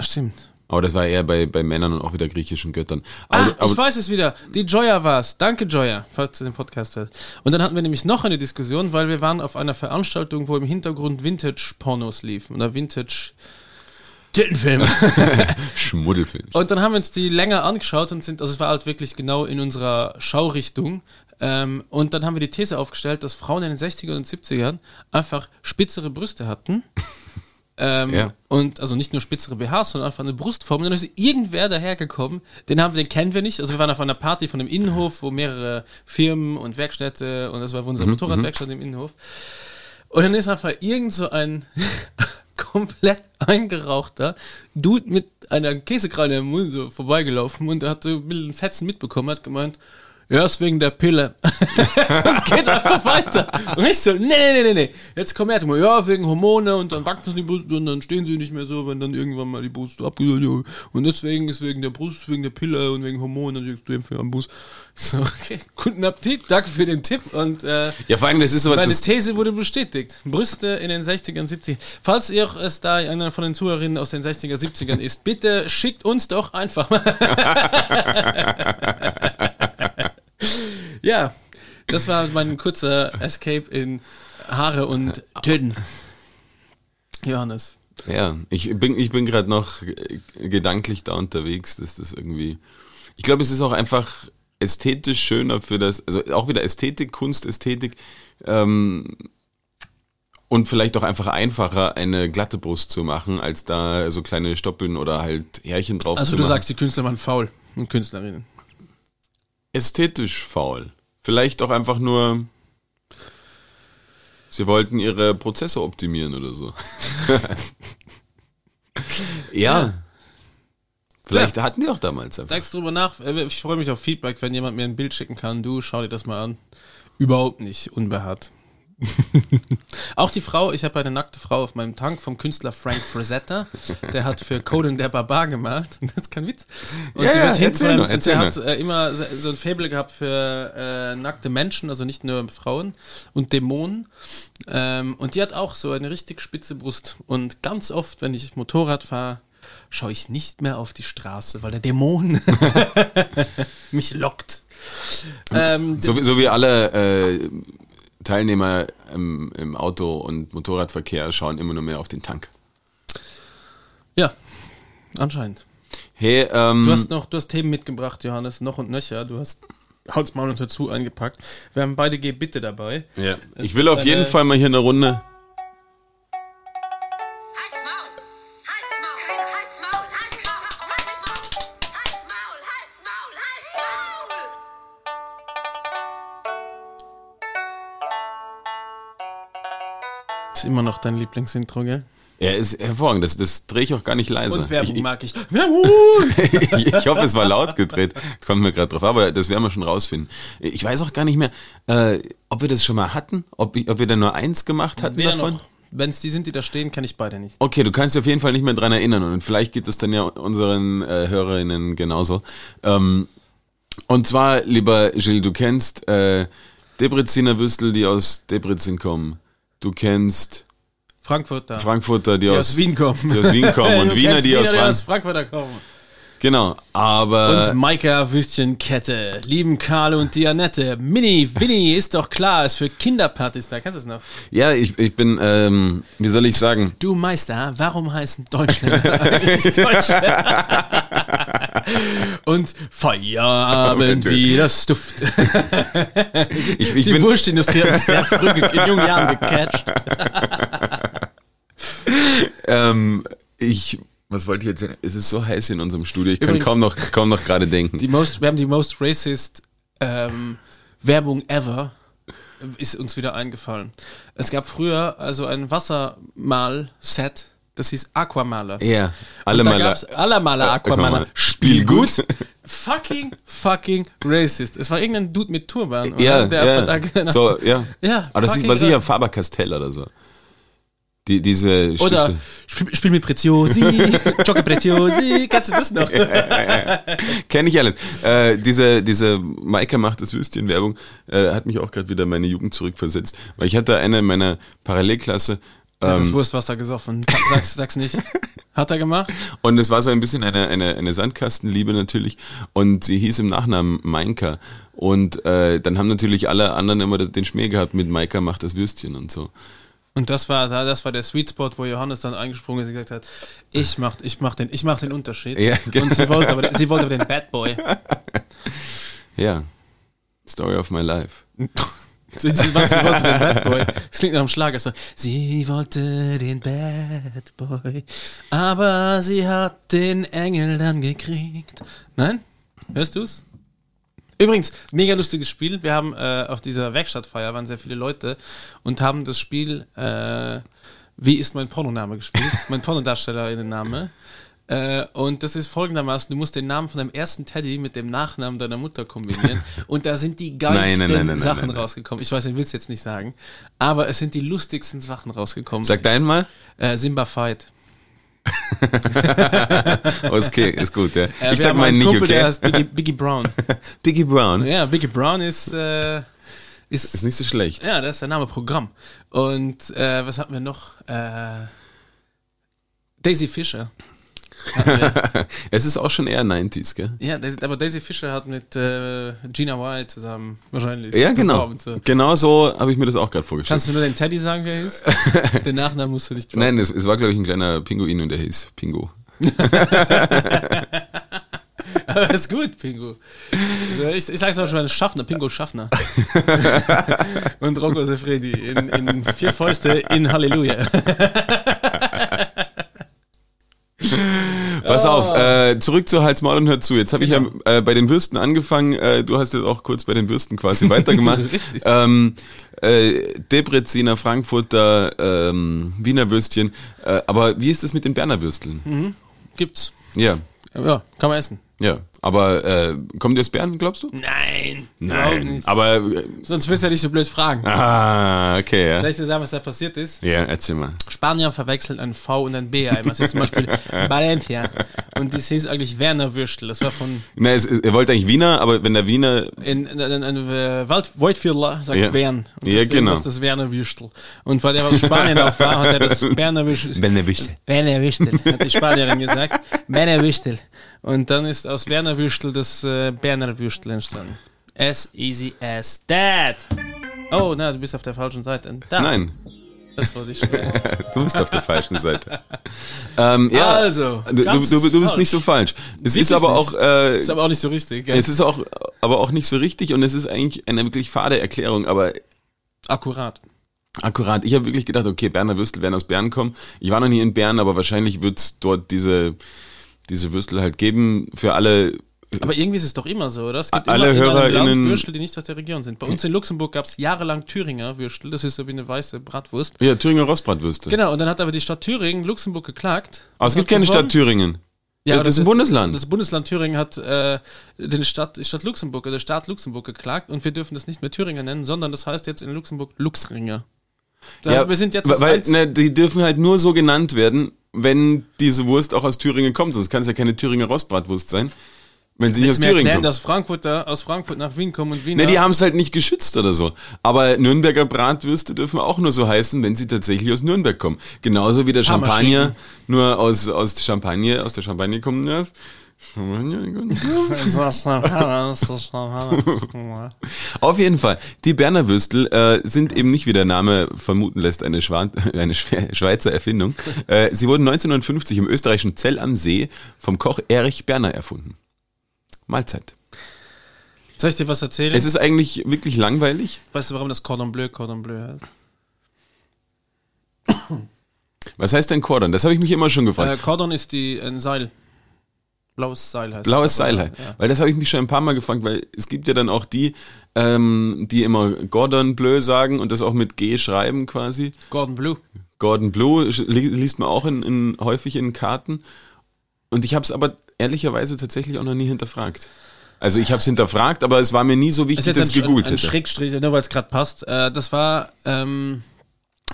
A: Stimmt.
B: Aber das war eher bei, bei Männern und auch wieder griechischen Göttern.
A: Ah,
B: Aber,
A: ich
B: aber
A: weiß es wieder. Die Joya war's. Danke, Joya, falls du den Podcast hörst. Und dann hatten wir nämlich noch eine Diskussion, weil wir waren auf einer Veranstaltung, wo im Hintergrund Vintage-Pornos liefen. Oder Vintage... Tittenfilme.
B: Schmuddelfilm.
A: Und dann haben wir uns die länger angeschaut und sind, also es war halt wirklich genau in unserer Schaurichtung. Ähm, und dann haben wir die These aufgestellt, dass Frauen in den 60ern und 70ern einfach spitzere Brüste hatten. Ähm,
B: Ja.
A: Und also nicht nur spitzere BHs, sondern einfach eine Brustform. Und dann ist irgendwer dahergekommen, den haben wir, den kennen wir nicht. Also wir waren auf einer Party von einem Innenhof, wo mehrere Firmen und Werkstätte und das war unsere Motorradwerkstatt im Innenhof. Und dann ist einfach irgend so ein komplett eingerauchter Dude mit einer Käsekreine im Mund so vorbeigelaufen und er hat so ein bisschen Fetzen mitbekommen, hat gemeint, ja, ist wegen der Pille. und geht einfach weiter. Und ich so, nee, nee, nee, nee. Jetzt komm her, du mal, ja, wegen Hormone und dann wachsen die Brüste und dann stehen sie nicht mehr so, wenn dann irgendwann mal die Brust abgeht. Ja. Und deswegen ist wegen der Brust, wegen der Pille und wegen Hormone natürlich extrem viel am Bus. So, okay. Guten Appetit, danke für den Tipp und äh,
B: Ja, vor allem, das ist sowas,
A: meine These wurde bestätigt. Brüste in den 60ern, 70ern. Falls ihr es da einer von den Zuhörerinnen aus den 60er, 70ern ist, bitte schickt uns doch einfach mal. ja, das war mein kurzer Escape in Haare und Töten. Johannes.
B: ja, ich bin, ich bin gerade noch gedanklich da unterwegs, dass das irgendwie, ich glaube, es ist auch einfach ästhetisch schöner für das, also auch wieder Ästhetik, Kunstästhetik, ähm, und vielleicht auch einfach einfacher, eine glatte Brust zu machen, als da so kleine Stoppeln oder halt Härchen drauf
A: Also
B: zu
A: du
B: machen.
A: sagst, die Künstler waren faul und Künstlerinnen.
B: ästhetisch faul. Vielleicht auch einfach nur, sie wollten ihre Prozesse optimieren oder so. ja. Vielleicht hatten die auch damals einfach.
A: Denkst drüber nach. Äh, Ich freue mich auf Feedback, wenn jemand mir ein Bild schicken kann. Du, schau dir das mal an. Überhaupt nicht unbehaart. Auch die Frau, ich habe eine nackte Frau auf meinem Tank vom Künstler Frank Frazetta. Der hat für Conan der Barbar gemalt. Das ist kein Witz. Und
B: Ja,
A: die
B: ja,
A: wird
B: erzähl nur, erzähl
A: der
B: nur.
A: hat äh, immer so ein Faible gehabt für äh, nackte Menschen, also nicht nur Frauen und Dämonen. Ähm, und die hat auch so eine richtig spitze Brust. Und ganz oft, wenn ich Motorrad fahre, schaue ich nicht mehr auf die Straße, weil der Dämon mich lockt. Ähm,
B: So, wie- so wie alle äh, Teilnehmer im, im Auto- und Motorradverkehr schauen immer nur mehr auf den Tank.
A: ja, anscheinend.
B: Hey, ähm,
A: Du hast noch, du hast Themen mitgebracht, Johannes, noch und nöcher. Du hast Maul und dazu eingepackt. Wir haben beide G bitte dabei.
B: ja.
A: Es
B: ich will auf jeden Fall mal hier eine Runde.
A: Ist immer noch dein Lieblingsintro, gell?
B: Er ist hervorragend, das, das drehe ich auch gar nicht leise.
A: Und Werbung
B: ich,
A: mag ich. Werbung!
B: ich, ich hoffe, es war laut gedreht. Das kommt mir gerade drauf, aber das werden wir schon rausfinden. Ich weiß auch gar nicht mehr, äh, ob wir das schon mal hatten, ob, ich, ob wir da nur eins gemacht hatten
A: Weder
B: davon.
A: noch. Wenn es die sind, die da stehen, kenne ich beide nicht.
B: Okay, du kannst dich auf jeden Fall nicht mehr dran erinnern und vielleicht geht es dann ja unseren äh, Hörerinnen genauso. Ähm, und zwar, lieber Gilles, du kennst äh, Debreziner Würstel, die aus Debrezin kommen. Du kennst
A: Frankfurter.
B: Frankfurter, die,
A: die aus, Wien kommen.
B: die aus Wien kommen und
A: Du
B: Wiener, die aus
A: Wiener,
B: Frank
A: aus Frankfurter kommen.
B: Genau, aber
A: Und Maika Würstchenkette, lieben Karl und Dianette. Mini, Winnie, ist doch klar, ist für Kinderpartys da. Kennst du es noch?
B: ja, ich, ich bin, ähm, wie soll ich sagen,
A: Du Meister, warum heißen Deutschländer eigentlich Deutschländer? und Feierabend wie das Duft.
B: ich, ich
A: Die Wurstindustrie hat mich sehr früh in jungen Jahren gecatcht.
B: ähm, ich, was wollte ich jetzt sagen? Es ist so heiß in unserem Studio, ich kann
A: Übrigens-
B: kaum noch, kaum noch gerade denken.
A: Die most, wir haben die most racist ähm, Werbung ever ist uns wieder eingefallen. Es gab früher also ein Wassermal-Set, das hieß Aquamaler.
B: ja, alle
A: Und da
B: mal.
A: gab's Allermaler
B: Aquamaler.
A: Spiel gut. fucking, fucking racist. Es war irgendein Dude mit Turban. Oder?
B: Ja,
A: Der
B: ja.
A: genau.
B: So, ja.
A: Ja,
B: Aber das
A: fucking
B: war sicher
A: ra-
B: Faber-Castell oder so. Die, diese Stifte.
A: Oder Spiel, Spiel mit Preziosi, Jocke Preziosi, kennst du das noch?
B: Kenn ich alles. Äh, diese, diese Maike macht das Würstchen-Werbung äh, hat mich auch gerade wieder in meine Jugend zurückversetzt. Weil ich hatte eine in meiner Parallelklasse
A: Der hat das
B: Ähm,
A: Wurstwasser gesoffen. Sag's, sag's nicht. Hat er gemacht?
B: Und es war so ein bisschen eine, eine, eine Sandkastenliebe natürlich. Und sie hieß im Nachnamen Mainka. Und äh, dann haben natürlich alle anderen immer den Schmäh gehabt mit Maika macht das Würstchen und so.
A: Und das war da, das war der Sweet Spot, wo Johannes dann eingesprungen ist und gesagt hat, ich mach, ich mach den, ich mach den Unterschied.
B: Ja, genau.
A: Und sie wollte aber, den- sie wollte aber den Bad Boy.
B: Ja. Story of my life.
A: Sie, sie, was, sie wollte den Bad Boy. Das klingt nach einem Schlager so. Sie wollte den Bad Boy, aber sie hat den Engel dann gekriegt. Nein? Hörst du's? Übrigens, mega lustiges Spiel. Wir haben äh, auf dieser Werkstattfeier waren sehr viele Leute und haben das Spiel äh, Wie ist mein Pornoname gespielt? mein Pornodarstellerinnenname. Äh, und das ist folgendermaßen, du musst den Namen von deinem ersten Teddy mit dem Nachnamen deiner Mutter kombinieren. und da sind die geilsten
B: Nein, nein, nein,
A: Sachen rausgekommen. Ich weiß, ich will es jetzt nicht sagen. Aber es sind die lustigsten Sachen rausgekommen.
B: Sag deinen mal.
A: Äh, Simba Fight.
B: Okay, ist gut, ja.
A: Äh,
B: ich sag
A: einen
B: nicht,
A: Kumpel, der
B: okay?
A: heißt Biggie, Biggie Brown.
B: Biggie Brown.
A: Ja, Biggie Brown ist, äh, ist,
B: Ist nicht so schlecht.
A: ja, das ist der Name Programm. Und äh, was hatten wir noch? Äh, Daisy Fisher.
B: Es ist auch schon eher 90s, gell?
A: ja, aber Daisy Fisher hat mit äh, Gina Wild zusammen wahrscheinlich.
B: Ja, genau. Genau so habe ich mir das auch gerade vorgestellt.
A: Kannst du nur den Teddy sagen, wer er ist? den Nachnamen musst du nicht droppen.
B: Nein, es, es war, glaube ich, ein kleiner Pinguin und der hieß Pingo.
A: Aber ist gut, Pingo. Also ich, ich sag's auch schon, Schaffner, Pingo Schaffner. Und Rocco Sefredi in, in vier Fäuste in Halleluja.
B: Pass
A: Ah.
B: auf, äh, zurück zu Hals, Maul und hör zu. Jetzt habe ich ja
A: Genau.
B: äh, bei den Würsten angefangen. Äh, du hast jetzt auch kurz bei den Würsten quasi weitergemacht. Ähm, äh, Debreziner, Frankfurter, ähm, Wiener Würstchen. Äh, aber wie ist es mit den Berner Würsteln?
A: Gibt's.
B: Ja,
A: Ja, kann man essen.
B: ja. Aber äh, kommen die aus Bern, glaubst du?
A: Nein, überhaupt nicht.
B: Aber äh,
A: Sonst willst du ja nicht so blöd fragen.
B: ah, okay, ja.
A: Soll ich dir sagen, was da passiert ist?
B: Ja, erzähl mal.
A: Spanier verwechseln ein V und ein B. Das ist zum Beispiel Valencia. Und das hieß eigentlich Werner Würstel. Das war von
B: es, er wollte eigentlich Wiener, aber wenn der Wiener
A: in, in, in, in äh, Wald Waldviertler sagt
B: Ja.
A: Wern. Und
B: Ja, genau.
A: ist das Werner Würstel. Und weil der aus Spanien auch war, hat er das Werner Würstel.
B: Werner Würstel.
A: Werner Würstel, hat die Spanierin gesagt. Werner Würstel. Und dann ist aus Werner Würstel das äh, Berner Würstel entstanden. As easy as that. Oh, na, du bist auf der falschen Seite. Da,
B: Nein,
A: Das wollte ich
B: du bist auf der falschen Seite. Ähm, ja,
A: Also,
B: du, du, du, du bist nicht so falsch. Es ist aber
A: nicht.
B: auch, äh,
A: Ist aber auch nicht so richtig. Gell?
B: es ist auch, aber auch nicht so richtig und es ist eigentlich eine wirklich fade Erklärung, aber
A: Akkurat.
B: akkurat. Ich habe wirklich gedacht, okay, Berner Würstel werden aus Bern kommen. Ich war noch nie in Bern, aber wahrscheinlich wird's dort diese, diese Würstel halt geben für alle.
A: Aber irgendwie ist es doch immer so, oder? Es gibt
B: Alle
A: immer
B: HörerInnen-
A: Würstel, die nicht aus der Region sind. Bei uns in Luxemburg gab es jahrelang Thüringer Würstel. Das ist so wie eine weiße Bratwurst.
B: Ja, Thüringer Rostbratwürste.
A: Genau, und dann hat aber die Stadt Thüringen Luxemburg geklagt.
B: Aber es gibt keine. Stadt Thüringen.
A: Ja,
B: das ist ein Bundesland.
A: Das Bundesland Thüringen hat äh, den Stadt, die Stadt Luxemburg oder Staat Luxemburg geklagt und wir dürfen das nicht mehr Thüringer nennen, sondern das heißt jetzt in Luxemburg Luxringer. Das heißt, wir sind jetzt das
B: weil, ne, die dürfen halt nur so genannt werden, wenn diese Wurst auch aus Thüringen kommt. Sonst kann es ja keine Thüringer Rostbratwurst sein, wenn sie nicht aus Thüringen
A: erklären,
B: kommt.
A: dass Frankfurter aus Frankfurt nach Wien kommen und Wien
B: Ne, die haben es halt nicht geschützt oder so. Aber Nürnberger Bratwürste dürfen auch nur so heißen, wenn sie tatsächlich aus Nürnberg kommen. Genauso wie der Champagner nur aus, aus Champagne, aus der Champagne kommen darf. Auf jeden Fall. Die Berner Würstel äh, sind eben nicht, wie der Name vermuten lässt, eine, Schwan eine Schwe- Schweizer Erfindung. Äh, sie wurden 1950 im österreichischen Zell am See vom Koch Erich Berner erfunden. Mahlzeit.
A: Soll ich dir was erzählen?
B: Es ist eigentlich wirklich langweilig.
A: weißt du, warum das Cordon Bleu Cordon Bleu heißt?
B: Was heißt denn Cordon? Das habe ich mich immer schon gefragt.
A: Äh, Cordon ist die, ein Seil. Blaues Seil heißt
B: Blaues
A: es.
B: Seil.
A: Ja.
B: Weil das habe ich mich schon ein paar Mal gefragt, weil es gibt ja dann auch die, ähm, die immer Gordon Bleu sagen und das auch mit G schreiben quasi.
A: Gordon Bleu.
B: Gordon Blue li- liest man auch in, in, häufig in Karten. Und ich habe es aber ehrlicherweise tatsächlich auch noch nie hinterfragt. Also ich habe es hinterfragt, aber es war mir nie so wichtig, dass ich
A: ein,
B: gegoogelt
A: ein, ein
B: hätte.
A: Schrägstrich, nur weil es gerade passt. Äh, das war ähm,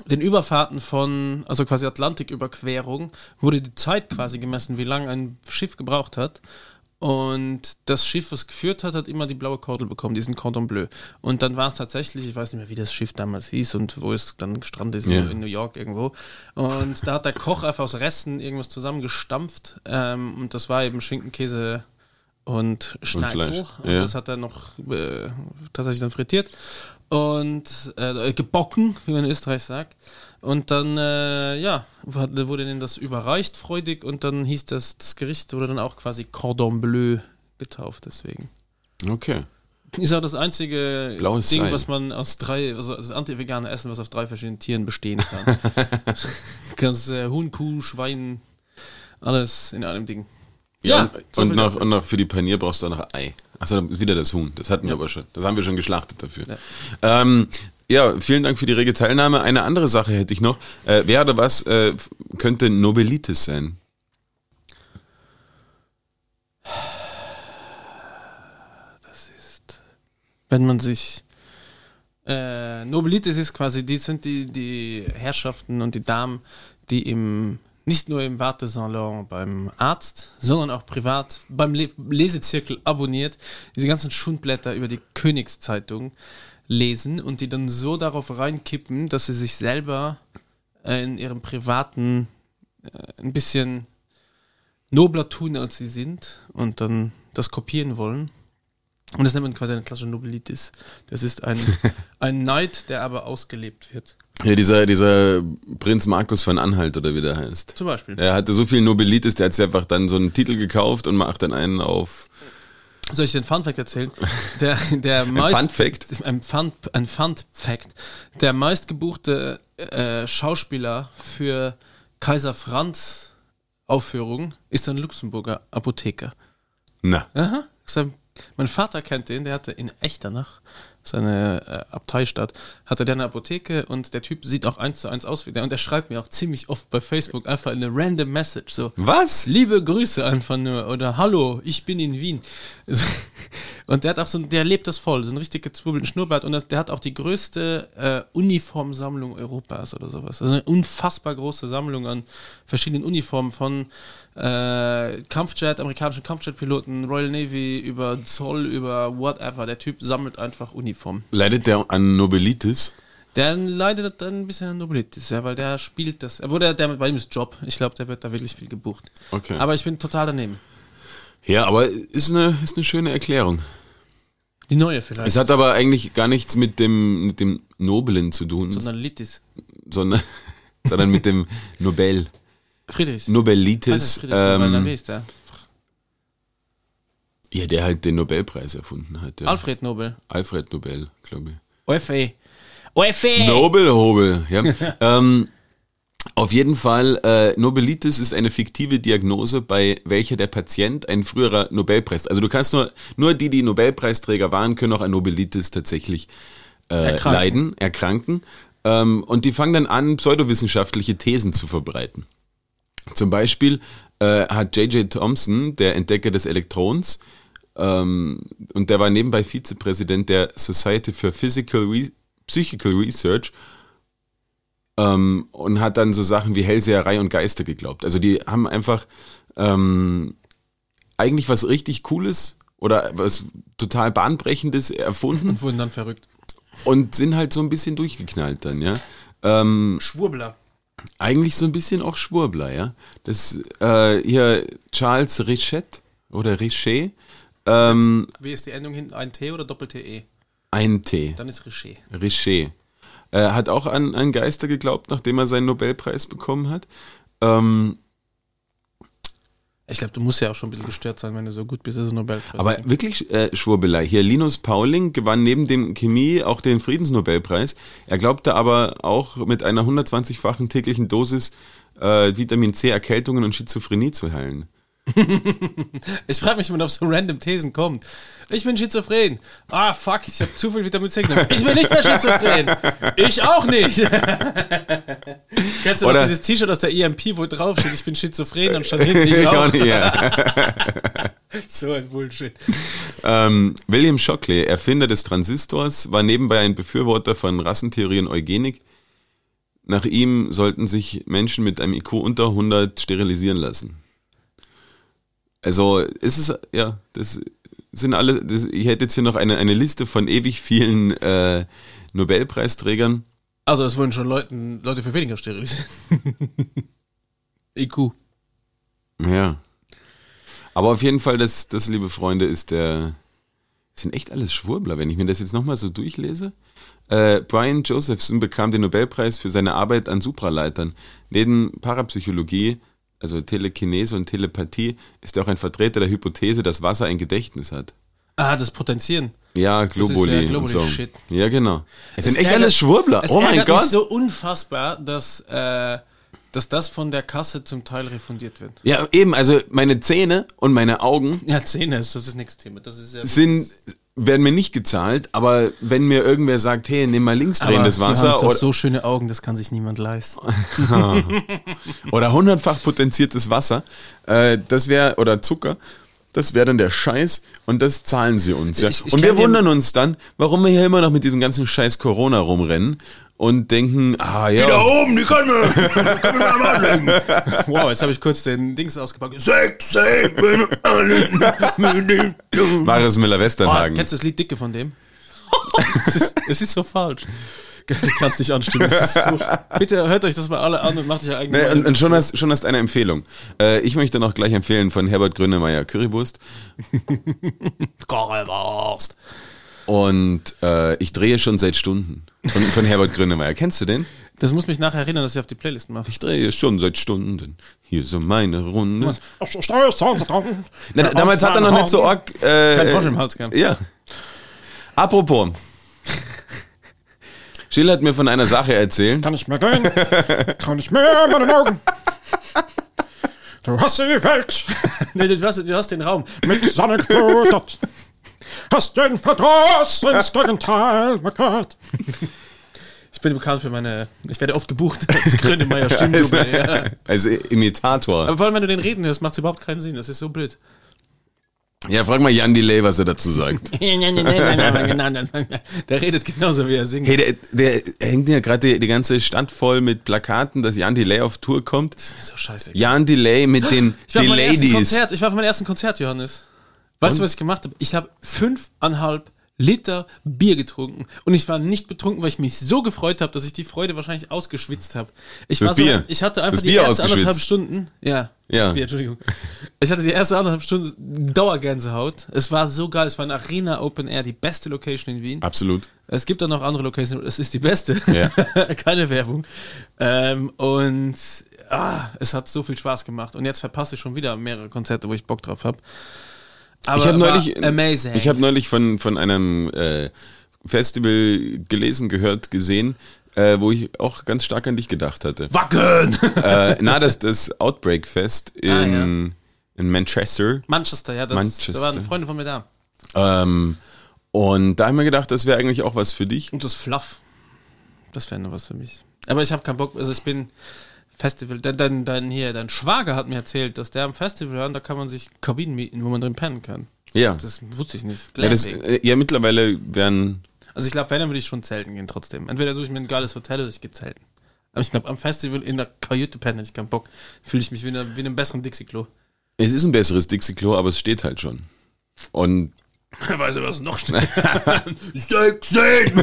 A: den Überfahrten von, also quasi Atlantiküberquerung, wurde die Zeit quasi gemessen, wie lange ein Schiff gebraucht hat. Und das Schiff, was geführt hat, hat immer die blaue Kordel bekommen, diesen Cordon Bleu. Und dann war es tatsächlich, ich weiß nicht mehr, wie das Schiff damals hieß und wo es dann gestrandet ist,
B: Ja.
A: in New York irgendwo. Und da hat der Koch einfach aus Resten irgendwas zusammengestampft. Ähm, und das war eben Schinken, Käse und Schnitzel.
B: Fleisch,
A: Und,
B: ja.
A: das hat er noch äh, tatsächlich dann frittiert. Und äh, gebocken, wie man in Österreich sagt. Und dann, äh, ja, wurde denen das überreicht, freudig. Und dann hieß das, das Gericht wurde dann auch quasi Cordon Bleu getauft, deswegen.
B: Okay.
A: Ist auch das einzige
B: Blaues
A: Ding,
B: Seil.
A: was man aus drei, also das anti-vegane Essen, was auf drei verschiedenen Tieren bestehen kann. du kannst äh, Huhn, Kuh, Schwein, alles in einem Ding.
B: Ja,
A: so
B: und,
A: viel
B: noch, und noch für die Panier brauchst du auch noch Ei. Achso, ist wieder das Huhn. Das hatten wir aber schon. Das haben wir schon geschlachtet dafür. Ja, ähm, ja vielen Dank für die rege Teilnahme. Eine andere Sache hätte ich noch. Äh, wer oder was äh, könnte Nobelitis sein?
A: wenn man sich äh, Nobelitis ist quasi, die sind die, die Herrschaften und die Damen, die im nicht nur im Wartesalon beim Arzt, sondern auch privat beim Le Lesezirkel abonniert, diese ganzen Schundblätter über die Königszeitung lesen und die dann so darauf reinkippen, dass sie sich selber äh, in ihrem privaten äh, ein bisschen nobler tun, als sie sind und dann das kopieren wollen. Und das nennt man quasi eine klassische Nobelitis. Das ist ein, ein Neid, der aber ausgelebt wird.
B: Ja, dieser, dieser Prinz Markus von Anhalt oder wie der heißt.
A: Zum Beispiel.
B: Er hatte so viel Nobelitis, der hat sich einfach dann so einen Titel gekauft und macht dann einen auf
A: Soll ich dir einen Fun Fact erzählen? Der, der
B: ein
A: meist,
B: Fun Fact.
A: Ein Fun, ein Fun Fact. Der meistgebuchte äh, Schauspieler für Kaiser Franz Aufführung ist ein Luxemburger Apotheker.
B: Na,
A: Aha. Mein Vater kennt den, der hatte in Echternach, seine äh, Abteistadt, hatte der eine Apotheke und der Typ sieht auch eins zu eins aus wie der und er schreibt mir auch ziemlich oft bei Facebook einfach eine random Message, so
B: was?
A: liebe Grüße einfach nur oder hallo, ich bin in Wien. Und der hat auch so, der lebt das voll, so ein richtig gezwirbelten Schnurrbart und das, der hat auch die größte äh, Uniformsammlung Europas oder sowas. Also eine unfassbar große Sammlung an verschiedenen Uniformen von äh, Kampfjet, amerikanischen Kampfjet-Piloten, Royal Navy, über Zoll, über whatever. Der Typ sammelt einfach Uniformen.
B: Leidet der an Nobelitis?
A: Der leidet dann ein bisschen an Nobelitis, ja, weil der spielt das. Wo der, der bei ihm ist Job. Ich glaube, der wird da wirklich viel gebucht.
B: Okay.
A: Aber ich bin total daneben.
B: Ja, aber ist eine, ist eine schöne Erklärung.
A: Die neue vielleicht.
B: Es hat aber eigentlich gar nichts mit dem, mit dem Noblen zu tun,
A: sondern Litis.
B: sondern, sondern mit dem Nobel.
A: Friedrichs.
B: Nobelitis.
A: Friedrichs Nobel,
B: Ähm,
A: wie ist der?
B: ja, der halt den Nobelpreis erfunden hat. Ja.
A: Alfred Nobel.
B: Alfred Nobel, glaube ich.
A: OFE. OFE!
B: Nobelhobel, ja. ähm, auf jeden Fall, äh, Nobelitis ist eine fiktive Diagnose, bei welcher der Patient ein früherer Nobelpreis, also du kannst nur, nur die, die Nobelpreisträger waren, können auch an Nobelitis tatsächlich äh,
A: Erkranken.
B: leiden, erkranken. Ähm, und die fangen dann an, pseudowissenschaftliche Thesen zu verbreiten. Zum Beispiel äh, hat J.J. Thomson, der Entdecker des Elektrons, ähm, und der war nebenbei Vizepräsident der Society for Physical Re Psychical Research ähm, und hat dann so Sachen wie Hellseherei und Geister geglaubt. Also die haben einfach ähm, eigentlich was richtig Cooles oder was total bahnbrechendes erfunden
A: Und wurden dann verrückt.
B: und sind halt so ein bisschen durchgeknallt dann, ja. Ähm,
A: Schwurbler.
B: eigentlich so ein bisschen auch Schwurbler, ja. Das äh, hier Charles Richet oder Richet, ähm,
A: Wie ist die Endung hinten? Ein T oder Doppel-T-E?
B: ein T,
A: Dann ist Richer.
B: Richet. Äh, hat auch an, an Geister geglaubt, nachdem er seinen Nobelpreis bekommen hat. Ähm,
A: Ich glaube, du musst ja auch schon ein bisschen gestört sein, wenn du so gut bist, als Nobelpreis.
B: aber wirklich äh, Schwurbelei. Hier Linus Pauling gewann neben dem Chemie auch den Friedensnobelpreis. Er glaubte aber auch mit einer 120-fachen täglichen Dosis äh, Vitamin C Erkältungen und Schizophrenie zu heilen.
A: Ich frage mich, wie man auf so random Thesen kommt. Ich bin schizophren. Ah, fuck, ich habe zu viel Vitamin C genommen. Ich bin nicht mehr schizophren. Ich auch nicht. Kennst du noch
B: Oder-
A: dieses T-Shirt aus der EMP, wo drauf steht, ich bin schizophren und stand hinten ich auch.
B: ja.
A: So ein Bullshit.
B: Ähm, William Shockley, Erfinder des Transistors, war nebenbei ein Befürworter von Rassentheorie und Eugenik. Nach ihm sollten sich Menschen mit einem IQ unter 100 sterilisieren lassen. Also es ist, ja, das sind alle, das, ich hätte jetzt hier noch eine, eine Liste von ewig vielen äh, Nobelpreisträgern.
A: Also es wurden schon Leuten, Leute für weniger sterilisiert. IQ.
B: Ja. Aber auf jeden Fall, das, das, liebe Freunde, ist der. Sind echt alles Schwurbler, wenn ich mir das jetzt nochmal so durchlese. Äh, Brian Josephson bekam den Nobelpreis für seine Arbeit an Supraleitern. Neben Parapsychologie, also Telekinese und Telepathie, ist auch ein Vertreter der Hypothese, dass Wasser ein Gedächtnis hat.
A: Ah, das Potenzieren.
B: Ja,
A: ist ja
B: Globuli.
A: Globuli
B: und so.
A: Shit.
B: Ja, genau. Es sind echt
A: ärgert-
B: alles Schwurbler.
A: Es
B: Oh mein Gott.
A: Mich so unfassbar, dass, äh, dass das von der Kasse zum Teil refundiert wird.
B: Ja, eben, also meine Zähne und meine Augen
A: Ja, Zähne ist das ist nichts Thema. Das ist ja
B: sind, werden mir nicht gezahlt, aber wenn mir irgendwer sagt, hey, nimm mal linksdrehendes
A: Aber hier
B: Wasser
A: habe ich doch
B: oder,
A: so schöne Augen, das kann sich niemand leisten.
B: oder hundertfach potenziertes Wasser, äh, das wäre, oder Zucker, das wäre dann der Scheiß und das zahlen sie uns. Ja.
A: Ich- ich
B: und wir wundern uns dann, warum wir hier immer noch mit diesem ganzen Scheiß Corona rumrennen und denken, ah ja,
A: oben, die können wir, können wir mal anlegen. Wow, jetzt habe ich kurz den Dings ausgepackt. Sechs, alle.
B: Marius
A: Oh,
B: Müller-Westernhagen.
A: kennst du das Lied Dicke von dem? es, ist, es ist so falsch. Ich kann es nicht anstimmen. Es ist so, bitte hört euch das mal alle an und macht euch eigene
B: Nee, und, und schon, hast, schon hast eine Empfehlung. Äh, ich möchte noch gleich empfehlen von Herbert Grönemeyer Currywurst.
A: Currywurst.
B: Und äh, ich drehe schon seit Stunden von, von Herbert Grönemeyer. Kennst du den?
A: Das muss mich nachher erinnern, dass ich auf die Playlist mache.
B: Ich drehe schon seit Stunden. Hier so meine Runde. Na,
A: Na,
B: da- damals hat er noch nicht so arg. Äh,
A: Kein Frosch im Hals gehabt.
B: Ja. Apropos. Schill hat mir von einer Sache erzählt.
C: Kann ich mehr gehen? Kann ich mehr in meinen Augen? Du hast die Welt
A: Nee, du, hast, du hast den Raum.
C: mit Sonne geflutet. Hast den Verdruss ins Gegenteil bekehrt.
A: Ich bin bekannt für meine. Ich werde oft gebucht als Grönemeyer Stimmdubel. Ja.
B: Als Imitator.
A: Aber vor allem, wenn du den reden hörst, macht es überhaupt keinen Sinn. Das ist so blöd.
B: Ja, frag mal Jan Delay, was er dazu sagt.
A: Der redet genauso, wie er singt.
B: Hey, der, der hängt ja gerade die, die ganze Stadt voll mit Plakaten, dass Jan Delay auf Tour kommt.
A: so scheiße.
B: Jan Delay mit den
A: Ich war, auf meinem ersten
B: Ladies.
A: Konzert, ich war auf meinem ersten Konzert, Johannes. Weißt du, was ich gemacht habe? Ich habe fünfeinhalb Liter Bier getrunken. Und ich war nicht betrunken, weil ich mich so gefreut habe, dass ich die Freude wahrscheinlich ausgeschwitzt habe. Ich
B: Das
A: war so, ich hatte einfach
B: Das
A: die
B: Bier
A: erste anderthalb. Stunden. Ja,
B: Ja.
A: Bier, Entschuldigung. Ich hatte die erste anderthalb Stunden Dauergänsehaut. Es war so geil. Es war eine Arena Open Air, die beste Location in Wien.
B: Absolut.
A: Es gibt auch noch andere Locations, es ist die beste.
B: Ja.
A: Keine Werbung. Ähm, und ah, es hat so viel Spaß gemacht. Und jetzt verpasse ich schon wieder mehrere Konzerte, wo ich Bock drauf habe. Aber
B: ich habe neulich,
A: amazing.
B: ich habe neulich von von einem äh, Festival gelesen, gehört, gesehen, äh, wo ich auch ganz stark an dich gedacht hatte.
A: Wacken!
B: äh, na, das das Outbreak Fest in
A: Ah, ja.
B: in Manchester.
A: Manchester, ja, das
B: Manchester.
A: da waren Freunde von mir da.
B: Ähm, und da habe ich mir gedacht, das wäre eigentlich auch was für dich.
A: Und das Fluff. Das wäre noch was für mich. Aber ich habe keinen Bock, also ich bin Festival, dein, dein, dein, hier, dein Schwager hat mir erzählt, dass der am Festival hören, da kann man sich Kabinen mieten, wo man drin pennen kann.
B: Ja.
A: Das wusste ich nicht.
B: Ja, das, äh, ja, mittlerweile werden.
A: Also ich glaube, wenn, dann würde ich schon zelten gehen trotzdem. Entweder suche ich mir ein geiles Hotel oder ich gehe zelten. Aber ich glaube, am Festival in der Kajüte pennen hätte ich keinen Bock. Fühle ich mich wie in, einer, wie in einem besseren Dixie-Klo.
B: Es ist ein besseres Dixie-Klo, aber es steht halt schon. Und
A: Weißt du, was noch steht? Sechzehn!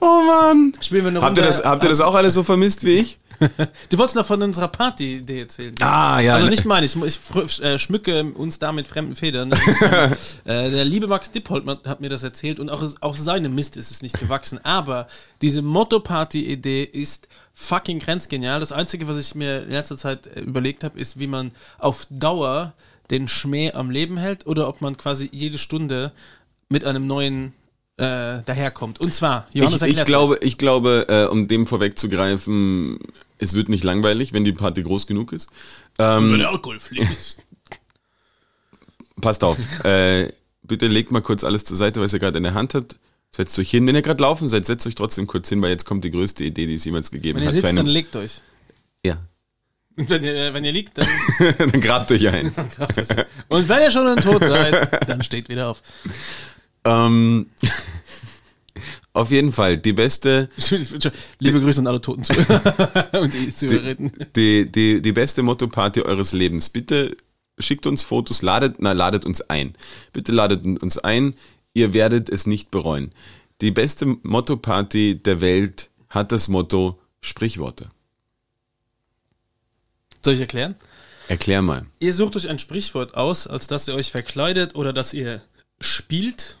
B: Oh Mann!
A: Spielen wir eine
B: Habt ihr,
A: Runde-
B: das, habt ihr das auch alles so vermisst wie ich?
A: Du wolltest noch von unserer Party-Idee erzählen.
B: Ah, ja.
A: Also nicht meine, ich, ich äh, schmücke uns da mit fremden Federn. Äh, der liebe Max Dippold hat mir das erzählt und auch, auch seinem Mist ist es nicht gewachsen. Aber diese Motto-Party-Idee ist fucking grenzgenial. Das Einzige, was ich mir in letzter Zeit äh, überlegt habe, ist, wie man auf Dauer den Schmäh am Leben hält oder ob man quasi jede Stunde mit einem neuen äh, daherkommt. Und zwar, Johannes
B: Ich, ich glaube, ich glaube äh, um dem vorwegzugreifen, es wird nicht langweilig, wenn die Party groß genug ist. Ähm,
A: Wenn der Alkohol fließt.
B: passt auf. äh, bitte legt mal kurz alles zur Seite, was ihr gerade in der Hand habt. Setzt euch hin. Wenn ihr gerade laufen seid, setzt euch trotzdem kurz hin, weil jetzt kommt die größte Idee, die es jemals gegeben
A: Wenn ihr
B: hat.
A: sitzt, dann legt euch.
B: ja.
A: Und wenn ihr, wenn ihr liegt, dann
B: dann grabt euch ein.
A: Und wenn ihr schon tot seid, dann steht wieder auf.
B: Ähm, Auf jeden Fall, die beste,
A: Liebe Grüße an alle Toten zu und die Zuhörerinnen.
B: die, die, die beste Motto-Party eures Lebens. Bitte schickt uns Fotos, ladet, na, ladet uns ein. Bitte ladet uns ein, ihr werdet es nicht bereuen. Die beste Motto-Party der Welt hat das Motto Sprichworte.
A: Soll ich erklären?
B: Erklär mal.
A: Ihr sucht euch ein Sprichwort aus, als dass ihr euch verkleidet oder dass ihr spielt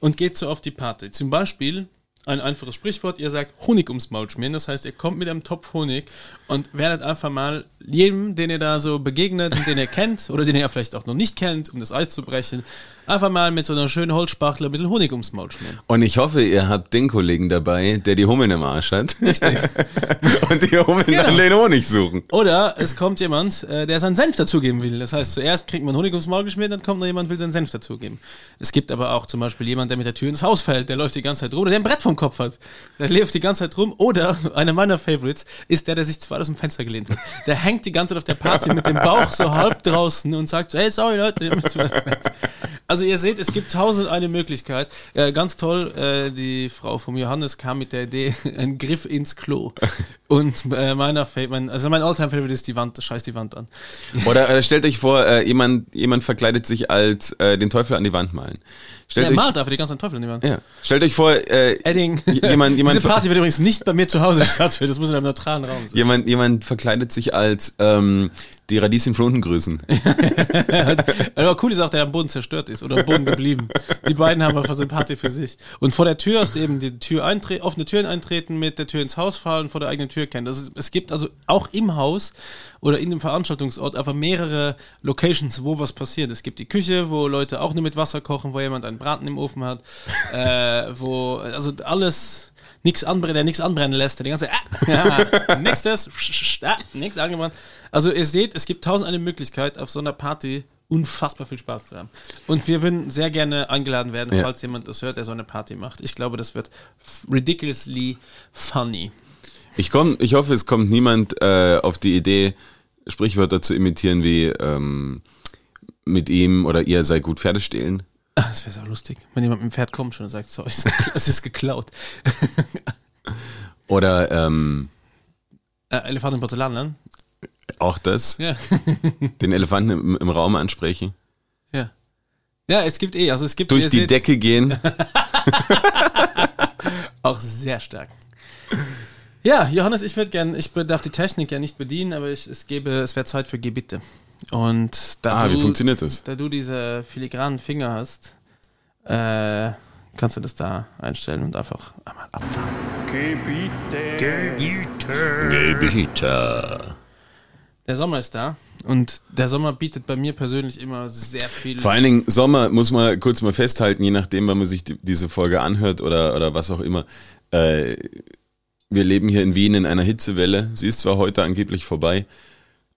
A: und geht so auf die Party. Zum Beispiel ein einfaches Sprichwort, ihr sagt Honig ums Maul schmieren, das heißt, ihr kommt mit einem Topf Honig und werdet einfach mal jedem, den ihr da so begegnet und den ihr kennt oder den ihr vielleicht auch noch nicht kennt, um das Eis zu brechen, einfach mal mit so einer schönen Holzspachtel ein bisschen Honig ums Maul schmieren.
B: Und ich hoffe, ihr habt den Kollegen dabei, der die Hummeln im Arsch hat.
A: Richtig.
B: Und die Hummeln
A: Genau.
B: dann den Honig suchen.
A: Oder es kommt jemand, äh, der seinen Senf dazugeben will. Das heißt, zuerst kriegt man Honig ums Maul geschmiert, dann kommt noch jemand, will seinen Senf dazugeben. Es gibt aber auch zum Beispiel jemand, der mit der Tür ins Haus fällt, der läuft die ganze Zeit rum, oder der ein Brett vom Kopf hat. Der läuft die ganze Zeit rum. Oder einer meiner Favorites ist der, der sich zwar aus dem Fenster gelehnt hat. Der hängt die ganze Zeit auf der Party mit dem Bauch so halb draußen und sagt, hey, sorry Leute. ihr müsst mal ins Bett." Also ihr seht, es gibt tausend eine Möglichkeit. Äh, ganz toll, äh, die Frau vom Johannes kam mit der Idee, ein Griff ins Klo. Und äh, meiner mein, also mein Alltime Favorite ist die Wand, scheiß die Wand an.
B: Oder äh, stellt euch vor, äh, jemand, jemand verkleidet sich als äh, den Teufel an die Wand malen. Stellt
A: Der
B: euch,
A: malt einfach die ganzen Teufel an die Wand.
B: ja, stellt euch vor,
A: Edding.
B: jemand, jemand,
A: Diese Party wird übrigens nicht bei mir zu Hause stattfinden. Das muss in einem neutralen Raum sein.
B: jemand, jemand verkleidet sich als ähm, die Radieschen von unten grüßen.
A: Aber cool ist auch, der am Boden zerstört ist oder am Boden geblieben. Die beiden haben einfach Party für sich. Und vor der Tür hast du eben die Tür eintre offene Türen eintreten, mit der Tür ins Haus fallen, vor der eigenen Tür kennen. Das ist, es gibt also auch im Haus oder in dem Veranstaltungsort einfach mehrere Locations, wo was passiert. Es gibt die Küche, wo Leute auch nur mit Wasser kochen, wo jemand einen Braten im Ofen hat, äh, wo, also alles, nichts anbrennen, der nichts anbrennen lässt, die ganze ah, ja, nächstes, ah, nichts angebrannt. Also ihr seht, es gibt tausend eine Möglichkeit, auf so einer Party unfassbar viel Spaß zu haben. Und wir würden sehr gerne eingeladen werden,
B: Ja.
A: falls jemand das hört, der so eine Party macht. Ich glaube, das wird ridiculously funny.
B: Ich, komm, ich hoffe, es kommt niemand äh, auf die Idee, Sprichwörter zu imitieren wie ähm, mit ihm oder ihr sei gut Pferde stehlen.
A: Ah, Das wäre so lustig, wenn jemand mit dem Pferd kommt schon und sagt, so, es ist gekla- es ist geklaut.
B: Oder ähm,
A: äh, Elefant im Porzellan, ne?
B: Auch das,
A: Ja.
B: den Elefanten im, im Raum ansprechen,
A: ja. Ja, es gibt eh, also es gibt
B: durch die
A: seht,
B: Decke gehen.
A: auch sehr stark. Ja, Johannes, ich würde gern, ich darf die Technik ja nicht bedienen, aber ich, es gäbe, es wäre Zeit für Gebitte. Und da
B: Ah,
A: du,
B: wie funktioniert das?
A: da du diese filigranen Finger hast, äh, kannst du das da einstellen und einfach einmal abfahren. Der Sommer ist da und der Sommer bietet bei mir persönlich immer sehr viel.
B: Vor allen Dingen Sommer muss man kurz mal festhalten, je nachdem, wann man sich die, diese Folge anhört oder, oder was auch immer. Äh, wir leben hier in Wien in einer Hitzewelle. Sie ist zwar heute angeblich vorbei,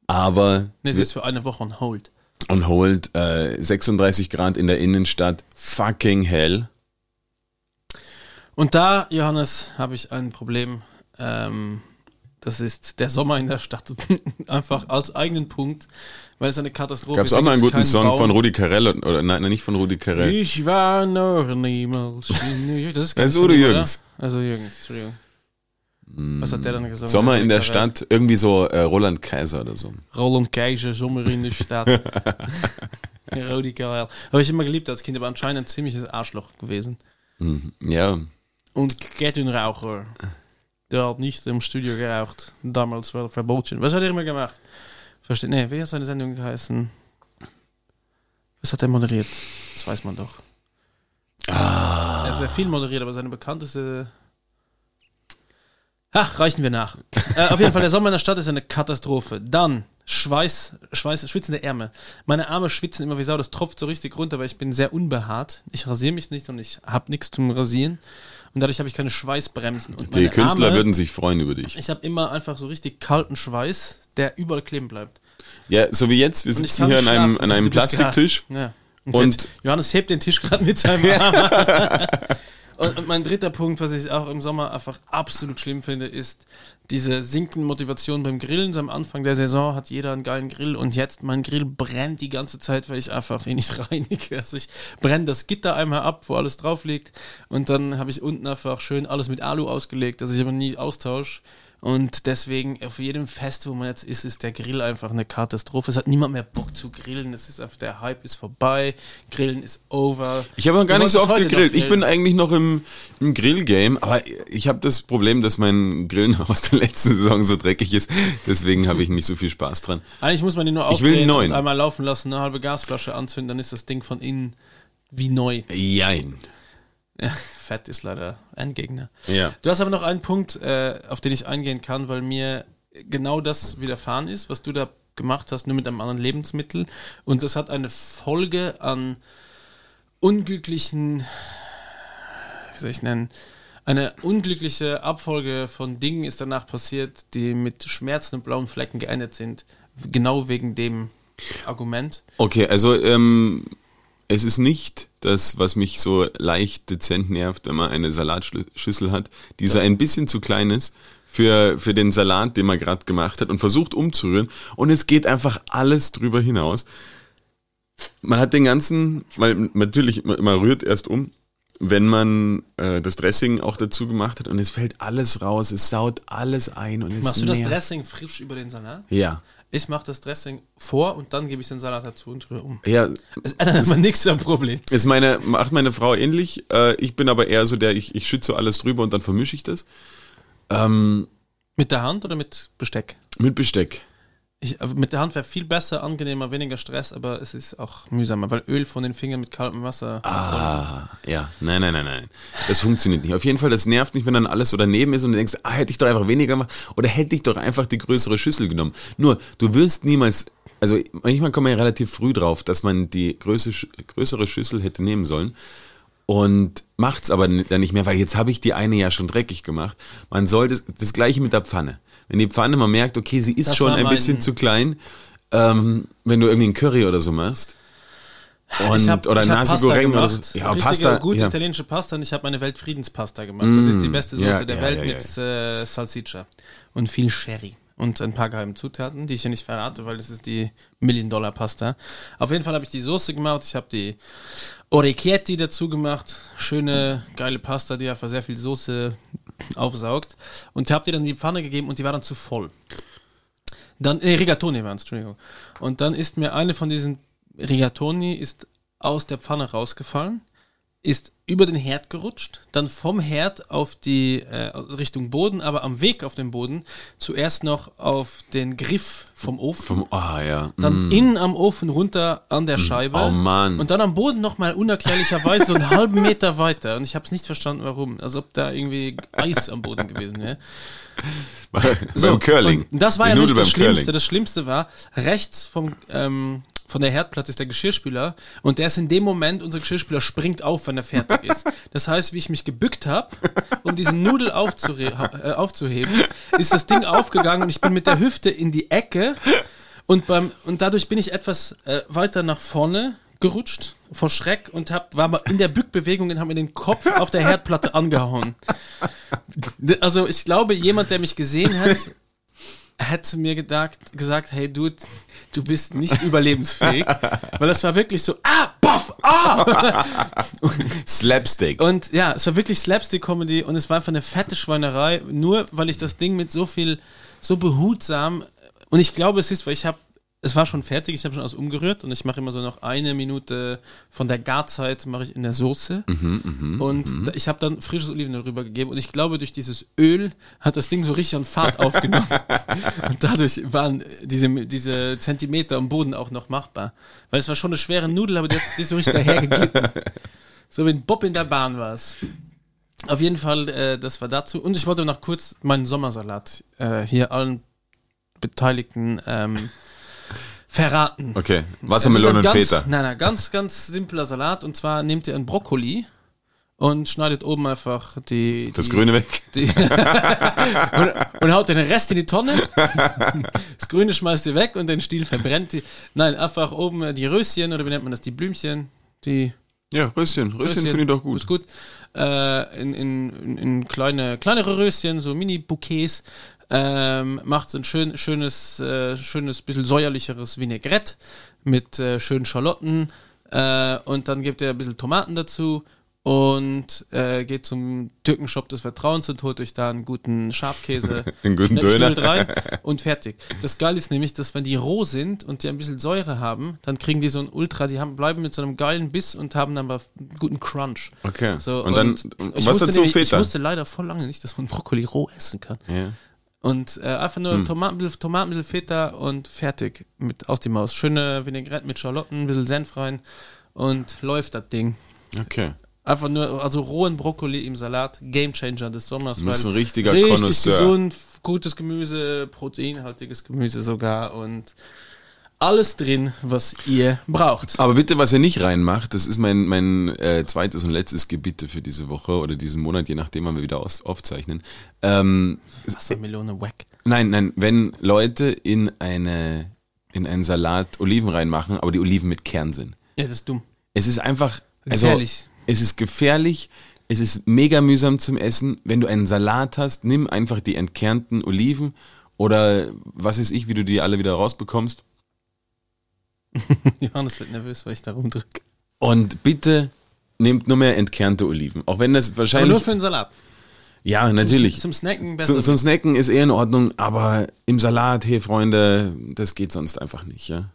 B: aber
A: Nee, es ist für eine Woche on hold.
B: on hold äh, 36 Grad in der Innenstadt, fucking hell.
A: Und da, Johannes, habe ich ein Problem. Ähm, das ist der Sommer in der Stadt. Einfach als eigenen Punkt, weil es eine Katastrophe
B: Gab es
A: ist.
B: auch mal einen guten Song von
A: Baum.
B: Rudi Carell oder, nein, nicht von Rudi Carell.
A: Ich war noch niemals. Das ist,
B: ist
A: von
B: Udo
A: ihm, oder?
B: Jürgens.
A: Also Jürgens, Entschuldigung. Was hat der dann gesungen?
B: Sommer in der? Stadt, irgendwie so äh, Roland Kaiser oder so.
A: Roland Kaiser, Sommer in der Stadt. Rudi Carell. Habe ich immer geliebt als Kind, aber anscheinend ein ziemliches Arschloch gewesen.
B: Ja,
A: Und Kettenraucher. Der hat nicht im Studio geraucht. Damals war er verboten. Was hat er immer gemacht? Versteht? Nee, wie hat seine Sendung geheißen? Was hat er moderiert? Das weiß man doch. Ah. Er hat sehr viel moderiert, aber seine bekannteste. Ach, reichen wir nach. äh, auf jeden Fall, der Sommer in der Stadt ist eine Katastrophe. Dann Schweiß, Schweiß, schwitzende Ärmel. Meine Arme schwitzen immer wie Sau, das tropft so richtig runter, weil ich bin sehr unbehaart. Ich rasiere mich nicht und ich habe nichts zum Rasieren. Und dadurch habe ich keine Schweißbremsen. Und
B: die Künstler
A: Arme,
B: würden sich freuen über dich.
A: Ich habe immer einfach so richtig kalten Schweiß, der überall kleben bleibt.
B: Ja, so wie jetzt, wir sitzen hier an einem, an einem Plastiktisch.
A: Ja. Und,
B: Und-
A: Johannes hebt den Tisch gerade mit seinem Arm. und, und mein dritter Punkt, was ich auch im Sommer einfach absolut schlimm finde, ist diese sinkende Motivation beim Grillen. Am Anfang der Saison hat jeder einen geilen Grill und jetzt mein Grill brennt die ganze Zeit, weil ich einfach ihn nicht reinige. Also ich brenne das Gitter einmal ab, wo alles drauf liegt und dann habe ich unten einfach schön alles mit Alu ausgelegt, dass ich aber nie austausche. Und deswegen, auf jedem Fest, wo man jetzt ist, ist der Grill einfach eine Katastrophe. Es hat niemand mehr Bock zu grillen. Es ist einfach, der Hype ist vorbei. Grillen ist over.
B: Ich habe noch gar
A: Du
B: nicht so oft gegrillt. Ich bin
A: grillen.
B: eigentlich noch im, im Grillgame, aber ich habe das Problem, dass mein Grill noch aus der letzten Saison so dreckig ist. Deswegen habe ich nicht so viel Spaß dran.
A: Eigentlich muss man den nur aufdrehen und einmal laufen lassen, eine halbe Gasflasche anzünden, dann ist das Ding von innen wie neu.
B: Jein.
A: Ja, Fett ist leider ein Gegner.
B: Ja.
A: Du hast aber noch einen Punkt, äh, auf den ich eingehen kann, weil mir genau das widerfahren ist, was du da gemacht hast, nur mit einem anderen Lebensmittel. Und das hat eine Folge an unglücklichen, wie soll ich nennen, eine unglückliche Abfolge von Dingen ist danach passiert, die mit Schmerzen und blauen Flecken geendet sind. Genau wegen dem Argument.
B: Okay, also ähm, es ist nicht das, was mich so leicht dezent nervt, wenn man eine Salatschüssel hat, die so ein bisschen zu klein ist für, für den Salat, den man gerade gemacht hat und versucht umzurühren und es geht einfach alles drüber hinaus. Man hat den ganzen, weil natürlich, man rührt erst um, wenn man äh, das Dressing auch dazu gemacht hat und es fällt alles raus, es saut alles ein und es
A: Machst du das. Dressing frisch über den Salat?
B: Ja.
A: Ich mache das Dressing vor und dann gebe ich den Salat dazu und rühre um.
B: Ja,
A: Dann hat man nichts am Problem.
B: Ist meine, macht meine Frau ähnlich. Äh, ich bin aber eher so der, ich, ich schütze alles drüber und dann vermische ich das. Ähm,
A: Mit der Hand oder mit Besteck?
B: mit Besteck.
A: Ich, aber mit der Hand wäre viel besser, angenehmer, weniger Stress, aber es ist auch mühsamer, weil Öl von den Fingern mit kaltem Wasser.
B: Ah, ja. Nein, nein, nein, nein. Das funktioniert nicht. Auf jeden Fall, das nervt nicht, wenn dann alles so daneben ist und du denkst, ah, hätte ich doch einfach weniger gemacht oder hätte ich doch einfach die größere Schüssel genommen. Nur, du wirst niemals, also manchmal kommt man ja relativ früh drauf, dass man die größere, größere Schüssel hätte nehmen sollen. Und macht's aber dann nicht mehr, weil jetzt habe ich die eine ja schon dreckig gemacht. Man sollte das, das gleiche mit der Pfanne. Wenn die Pfanne, man merkt, okay, sie ist
A: Das
B: schon ein
A: mein-
B: bisschen zu klein, ähm, wenn du irgendwie einen Curry oder so machst. Und,
A: hab,
B: oder Nasi Goreng oder so. Ja,
A: richtige,
B: Pasta.
A: gute
B: ja.
A: italienische Pasta und ich habe meine Weltfriedenspasta gemacht. Das ist die beste Soße
B: ja,
A: der
B: ja,
A: Welt mit äh, Salsiccia und viel Sherry und ein paar geheimen Zutaten, die ich hier nicht verrate, weil das ist die Million-Dollar-Pasta. Auf jeden Fall habe ich die Soße gemacht, ich habe die Orecchietti dazu gemacht, schöne, geile Pasta, die einfach sehr viel Soße aufsaugt und habe die dann die Pfanne gegeben und die war dann zu voll. Dann, äh, Rigatoni waren es, Entschuldigung. Und dann ist mir eine von diesen Rigatoni ist aus der Pfanne rausgefallen, ist über den Herd gerutscht, dann vom Herd auf die äh, Richtung Boden, aber am Weg auf den Boden zuerst noch auf den Griff vom Ofen.
B: Vom, ah, ja.
A: dann innen am Ofen runter an der Scheibe.
B: Oh Mann.
A: Und dann am Boden nochmal unerklärlicherweise so einen halben Meter weiter. Und ich habe es nicht verstanden, warum. Als ob da irgendwie Eis am Boden gewesen wäre.
B: beim Curling.
A: Das war
B: Die
A: ja nicht das Schlimmste.
B: Curling.
A: Das Schlimmste war, rechts vom, ähm, von der Herdplatte ist der Geschirrspüler und der ist in dem Moment, unser Geschirrspüler springt auf, wenn er fertig ist. Das heißt, wie ich mich gebückt habe, um diese Nudel äh, aufzuheben, ist das Ding aufgegangen und ich bin mit der Hüfte in die Ecke und, beim, und dadurch bin ich etwas äh, weiter nach vorne gerutscht vor Schreck und hab, war aber in der Bückbewegung und habe mir den Kopf auf der Herdplatte angehauen. Also ich glaube, jemand, der mich gesehen hat, hätte mir gedacht, gesagt, hey Dude, du bist nicht überlebensfähig. Weil das war wirklich so, ah, boff, ah!
B: Slapstick.
A: Und ja, es war wirklich Slapstick-Comedy und es war einfach eine fette Schweinerei, nur weil ich das Ding mit so viel, so behutsam und ich glaube, es ist, weil ich habe, es war schon fertig, ich habe schon alles umgerührt und ich mache immer so noch eine Minute von der Garzeit mache ich in der Soße und da- ich habe dann frisches Olivenöl rüber gegeben und ich glaube, durch dieses Öl hat das Ding so richtig an Fahrt aufgenommen und dadurch waren diese, diese Zentimeter am Boden auch noch machbar, weil es war schon eine schwere Nudel, aber die, die ist so richtig dahergeglitten. So wie ein Bob in der Bahn war es. Auf jeden Fall, äh, das war dazu. Und ich wollte noch kurz meinen Sommersalat äh, hier allen Beteiligten ähm, verraten.
B: Okay,
A: Es ist
B: Wassermelone
A: ein
B: und Feta.
A: Nein, nein, ganz, ganz simpler Salat. Und zwar nehmt ihr einen Brokkoli und schneidet oben einfach die.
B: Das
A: die,
B: Grüne weg.
A: Und, und haut den Rest in die Tonne. Das Grüne schmeißt ihr weg und den Stiel verbrennt ihr. Nein, einfach oben die Röschen oder wie nennt man das? Die Blümchen. Die
B: Ja, Röschen. Röschen finde ich doch gut.
A: Ist gut. Äh, in, in, in, in kleine, kleinere Röschen, so Mini-Bouquets. Ähm, macht ein schön, schönes, äh, schönes, bisschen säuerlicheres Vinaigrette mit äh, schönen Schalotten äh, und dann gibt er ein bisschen Tomaten dazu und äh, geht zum Türkenshop des Vertrauens und holt euch da einen guten Schafkäse,
B: Einen guten Döner.
A: rein und fertig. Das Geile ist nämlich, dass wenn die roh sind und die ein bisschen Säure haben, dann kriegen die so ein Ultra, die haben, bleiben mit so einem geilen Biss und haben dann aber einen guten Crunch.
B: Okay.
A: So,
B: und dann,
A: ich
B: was
A: wusste
B: dazu
A: nämlich-
B: fehlt
A: Ich wusste leider voll lange nicht, dass man Brokkoli roh essen kann.
B: Ja.
A: Und äh, einfach nur Tomaten, bisschen- Tomaten, bisschen Feta und fertig mit aus die Maus. Schöne Vinaigrette mit Schalotten, ein bisschen Senf rein und läuft das Ding.
B: Okay.
A: Einfach nur, also rohen Brokkoli im Salat, Game Changer des Sommers.
B: Du bist ein richtiger
A: richtig
B: Connoisseur.
A: gesund, gutes Gemüse, proteinhaltiges Gemüse sogar und alles drin, was ihr braucht.
B: Aber bitte, was ihr nicht reinmacht, das ist mein, mein äh, zweites und letztes Gebitte für diese Woche oder diesen Monat, je nachdem, wann wir wieder aus, aufzeichnen. Ähm,
A: Wassermelone wack.
B: nein, nein, wenn Leute in eine in einen Salat Oliven reinmachen, aber die Oliven mit Kern sind.
A: Ja, das ist dumm.
B: Es ist einfach also,
A: Gefährlich.
B: es ist gefährlich. Es ist mega mühsam zum Essen. Wenn du einen Salat hast, nimm einfach die entkernten Oliven oder was weiß ich, wie du die alle wieder rausbekommst.
A: Johannes wird nervös, weil ich da rumdrücke.
B: Und bitte nehmt nur mehr entkernte Oliven. Auch wenn das
A: Aber
B: wahrscheinlich.
A: nur für den Salat.
B: ja, natürlich.
A: Zum Snacken besser.
B: Zum, zum Snacken ist eh in Ordnung, aber im Salat, hey Freunde, das geht sonst einfach nicht, ja.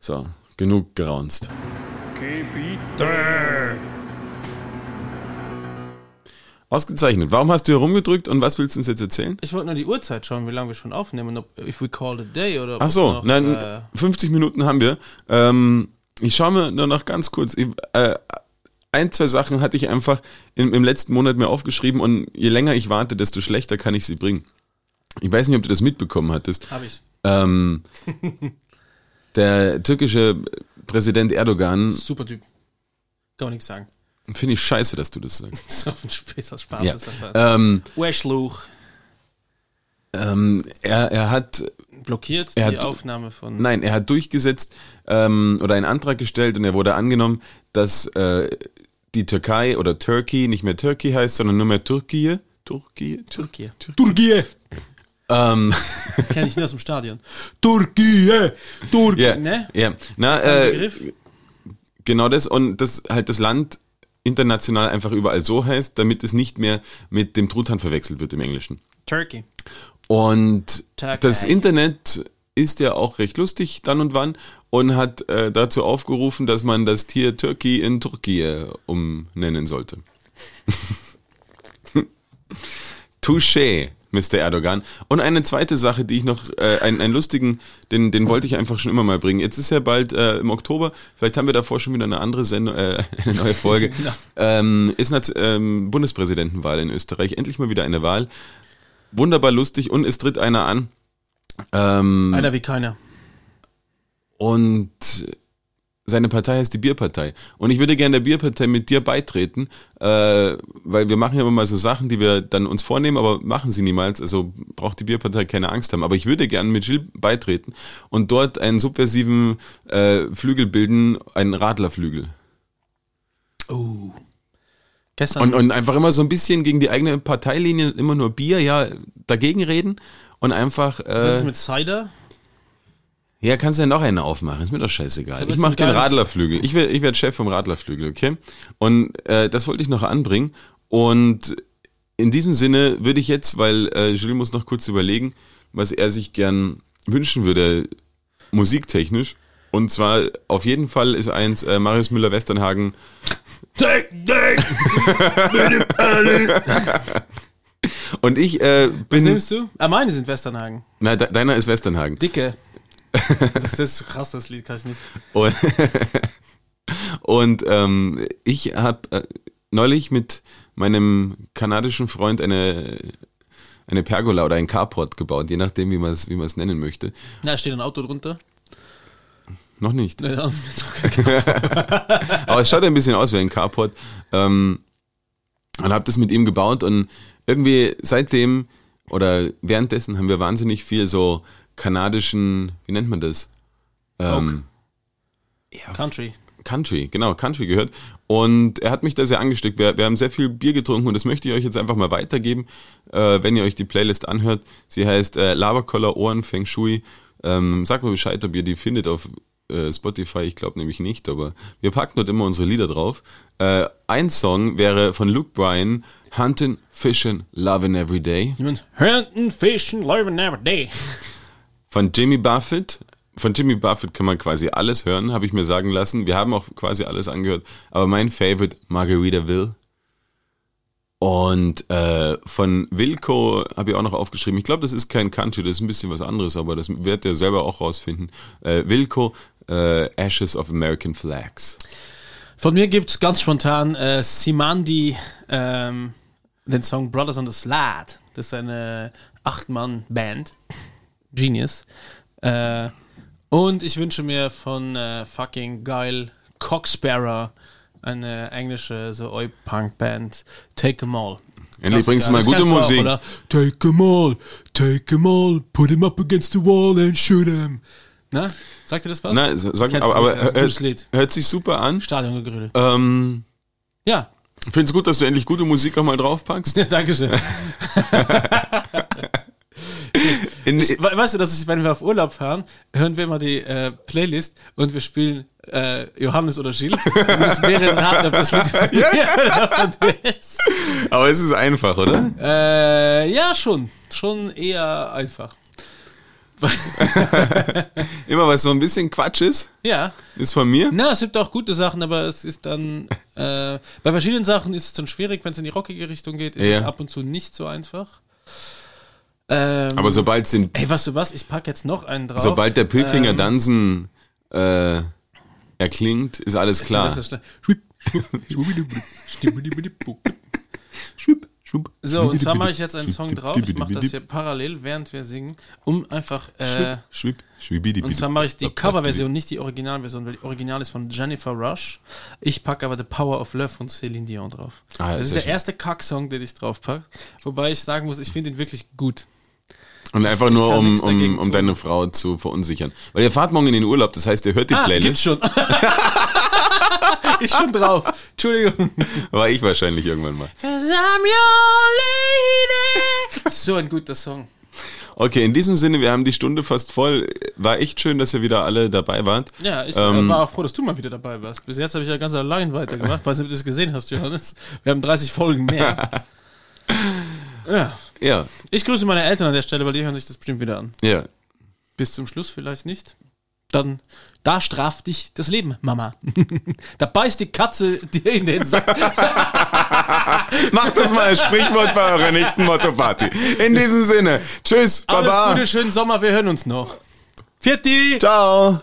B: So, genug geraunzt. Ausgezeichnet. Warum hast du hier rumgedrückt und was willst du uns jetzt erzählen?
A: ich wollte nur die Uhrzeit schauen, wie lange wir schon aufnehmen, ob if we call it a day oder
B: Ach so,
A: noch,
B: nein,
A: äh,
B: 50 Minuten haben wir. Ähm, ich schaue mir nur noch ganz kurz. Ich, äh, ein, zwei Sachen hatte ich einfach im, im letzten Monat mir aufgeschrieben und je länger ich warte, desto schlechter kann ich sie bringen. Ich weiß nicht, ob du das mitbekommen hattest.
A: habe ich.
B: Ähm, der türkische Präsident Erdogan,
A: Super Typ. Kann man nichts sagen.
B: Finde ich scheiße, dass du das sagst.
A: Das ist auf ein Spaß, Spaß.
B: Ja.
A: ist einfach-
B: Ähm,
A: Weshluch
B: ähm, er, er hat
A: blockiert
B: Er
A: die
B: hat-
A: Aufnahme von.
B: Nein, er hat durchgesetzt ähm, oder einen Antrag gestellt und er wurde angenommen, dass äh, die Türkei oder Turkey nicht mehr Turkey heißt, sondern nur mehr Türkei. Türkei?
A: Türkei.
B: Türkei. Ähm,
A: Kenne ich nur aus dem Stadion.
B: Türkei. Türkei. Ja,
A: Ne?
B: ja. Na,
A: Kein
B: äh,
A: Begriff.
B: genau das und das halt das Land international einfach überall so heißt, damit es nicht mehr mit dem Truthahn verwechselt wird im Englischen.
A: Turkey.
B: Und
A: Türkei.
B: das Internet ist ja auch recht lustig dann und wann und hat äh, dazu aufgerufen, dass man das Tier Turkey in Turkey umnennen sollte. Touché, Mr. Erdogan. Und eine zweite Sache, die ich noch, äh, einen, einen lustigen, den, den wollte ich einfach schon immer mal bringen. Jetzt ist ja bald äh, im Oktober, vielleicht haben wir davor schon wieder eine andere Sendung, äh, eine neue Folge. ähm, ist eine ähm, Bundespräsidentenwahl in Österreich. Endlich mal wieder eine Wahl. Wunderbar lustig und es tritt einer an. Ähm,
A: Einer wie keiner.
B: und seine Partei heißt die Bierpartei. Und ich würde gerne der Bierpartei mit dir beitreten, äh, weil wir machen ja immer mal so Sachen, die wir dann uns vornehmen, aber machen sie niemals. Also braucht die Bierpartei keine Angst haben. Aber ich würde gerne mit Gilles beitreten und dort einen subversiven äh, Flügel bilden, einen Radlerflügel.
A: Oh. Gestern.
B: Und, und einfach immer so ein bisschen gegen die eigene Parteilinie, immer nur Bier, ja, dagegen reden und einfach.
A: was
B: Äh,
A: ist mit Cider?
B: Ja, kannst du ja noch einen aufmachen, ist mir doch scheißegal. Ich
A: jetzt
B: mach
A: ein
B: den Radlerflügel. Ich werde ich werd Chef vom Radlerflügel, okay? Und äh, das wollte ich noch anbringen. Und in diesem Sinne würde ich jetzt, weil äh, Gilles muss noch kurz überlegen, was er sich gern wünschen würde, musiktechnisch. Und zwar auf jeden Fall ist eins äh, Marius Müller-Westernhagen. Und ich äh,
A: Was
B: bin.
A: nimmst du? Ah, meine sind Westernhagen.
B: Na, de deiner ist Westernhagen.
A: Dicke. Das ist so krass, das Lied kann ich nicht.
B: Und, und ähm, ich habe äh, neulich mit meinem kanadischen Freund eine, eine Pergola oder ein Carport gebaut, je nachdem, wie man es wie nennen möchte.
A: Na, steht ein Auto drunter.
B: Noch nicht.
A: Nee, kein-
B: Aber es schaut ein bisschen aus wie ein Carport. Ähm, und habe das mit ihm gebaut und irgendwie seitdem oder währenddessen haben wir wahnsinnig viel so kanadischen, wie nennt man das? Ähm, ja,
A: Country.
B: Country, genau, Country gehört. Und er hat mich da sehr angesteckt. Wir, wir haben sehr viel Bier getrunken und das möchte ich euch jetzt einfach mal weitergeben, äh, wenn ihr euch die Playlist anhört. Sie heißt äh, Laberkoller Ohren Feng Shui. Ähm, sagt mal Bescheid, ob ihr die findet auf äh, Spotify. Ich glaube nämlich nicht, aber wir packen dort immer unsere Lieder drauf. Äh, ein Song wäre von Luke Bryan, Hunting, Fishing, Loving Every Day.
A: Hunting, fishing, living every day.
B: Von Jimmy Buffett. Von Jimmy Buffett kann man quasi alles hören, habe ich mir sagen lassen. Wir haben auch quasi alles angehört. Aber mein Favorite, Margaritaville. Und äh, von Wilco habe ich auch noch aufgeschrieben. Ich glaube, das ist kein Country, das ist ein bisschen was anderes, aber das werdet ihr selber auch rausfinden. Äh, Wilco, äh, Ashes of American Flags.
A: Von mir gibt's ganz spontan äh, Simandi, ähm, den Song Brothers on the Slad. Das ist eine Acht-Mann-Band. Genius. Äh, und ich wünsche mir von äh, fucking geil Cocksparrow eine englische so Oi-Punk-Band Take 'em All.
B: Endlich bringst du mal gute
A: auch,
B: Musik.
A: oder? Take 'em all, take 'em all, put 'em up against the wall and shoot 'em. Na, sagt ihr das was?
B: Nein, sag
A: Kennst
B: aber, aber
A: nicht,
B: hört,
A: Lied.
B: hört sich super an.
A: Stadiongegrülle.
B: Ähm,
A: Ja,
B: ich finde es gut, dass du endlich gute Musik auch mal draufpackst.
A: ja Dankeschön.
B: In,
A: We- Weißt du, dass ich, wenn wir auf Urlaub fahren, hören wir immer die äh, Playlist und wir spielen äh, Johannes oder Gilles. Wir müssen mehrere raten, ob das Lied ja. ist.
B: aber es ist einfach, oder?
A: Äh, ja, schon. Schon eher einfach.
B: Immer was so ein bisschen Quatsch ist,
A: Ja.
B: ist von mir.
A: Na, es gibt auch gute Sachen, aber es ist dann, äh, bei verschiedenen Sachen ist es dann schwierig, wenn es in die rockige Richtung geht, ist
B: Ja.
A: es ab und zu nicht so einfach. Ähm,
B: Aber sobald, den,
A: ey, weißt du was, ich pack jetzt noch einen drauf.
B: sobald der Pilfinger
A: Ähm,
B: Dansen äh, erklingt, ist alles klar.
A: Das ist. So, und zwar mache ich jetzt einen Song drauf. Ich mache das hier parallel, während wir singen, um einfach. Äh, und zwar mache ich die Coverversion, nicht die Originalversion, weil die Original ist von Jennifer Rush. Ich packe aber The Power of Love von Celine Dion drauf.
B: Ah,
A: das ist
B: sehr
A: der
B: schön.
A: erste Kack-Song, den ich drauf packe. Wobei ich sagen muss, ich finde ihn wirklich gut.
B: Und einfach
A: Ich
B: nur, um, um, um deine Frau zu verunsichern. Weil ihr fahrt morgen in den Urlaub, das heißt, ihr hört die
A: Ah, gibt's
B: Playlist.
A: schon. ist schon drauf. Entschuldigung.
B: War ich wahrscheinlich irgendwann mal.
A: So ein guter Song.
B: Okay, in diesem Sinne, wir haben die Stunde fast voll. War echt schön, dass ihr wieder alle dabei wart.
A: Ja, ich
B: Ähm,
A: äh, war auch froh, dass du mal wieder dabei warst. Bis jetzt habe ich ja ganz allein weitergemacht. Weiß nicht, ob du das gesehen hast, Johannes. Wir haben 30 Folgen mehr. ja.
B: Ja,
A: Ich grüße meine Eltern an der Stelle, weil die hören sich das bestimmt wieder an.
B: ja.
A: Bis zum Schluss vielleicht nicht. Dann, da straft dich das Leben, Mama. da beißt die Katze dir in den Sack.
B: Macht das mal als Sprichwort bei eurer nächsten Motto-Party. In diesem Sinne, tschüss,
A: Alles
B: baba.
A: Gute, schönen Sommer, wir hören uns noch. Vierti!
B: Ciao.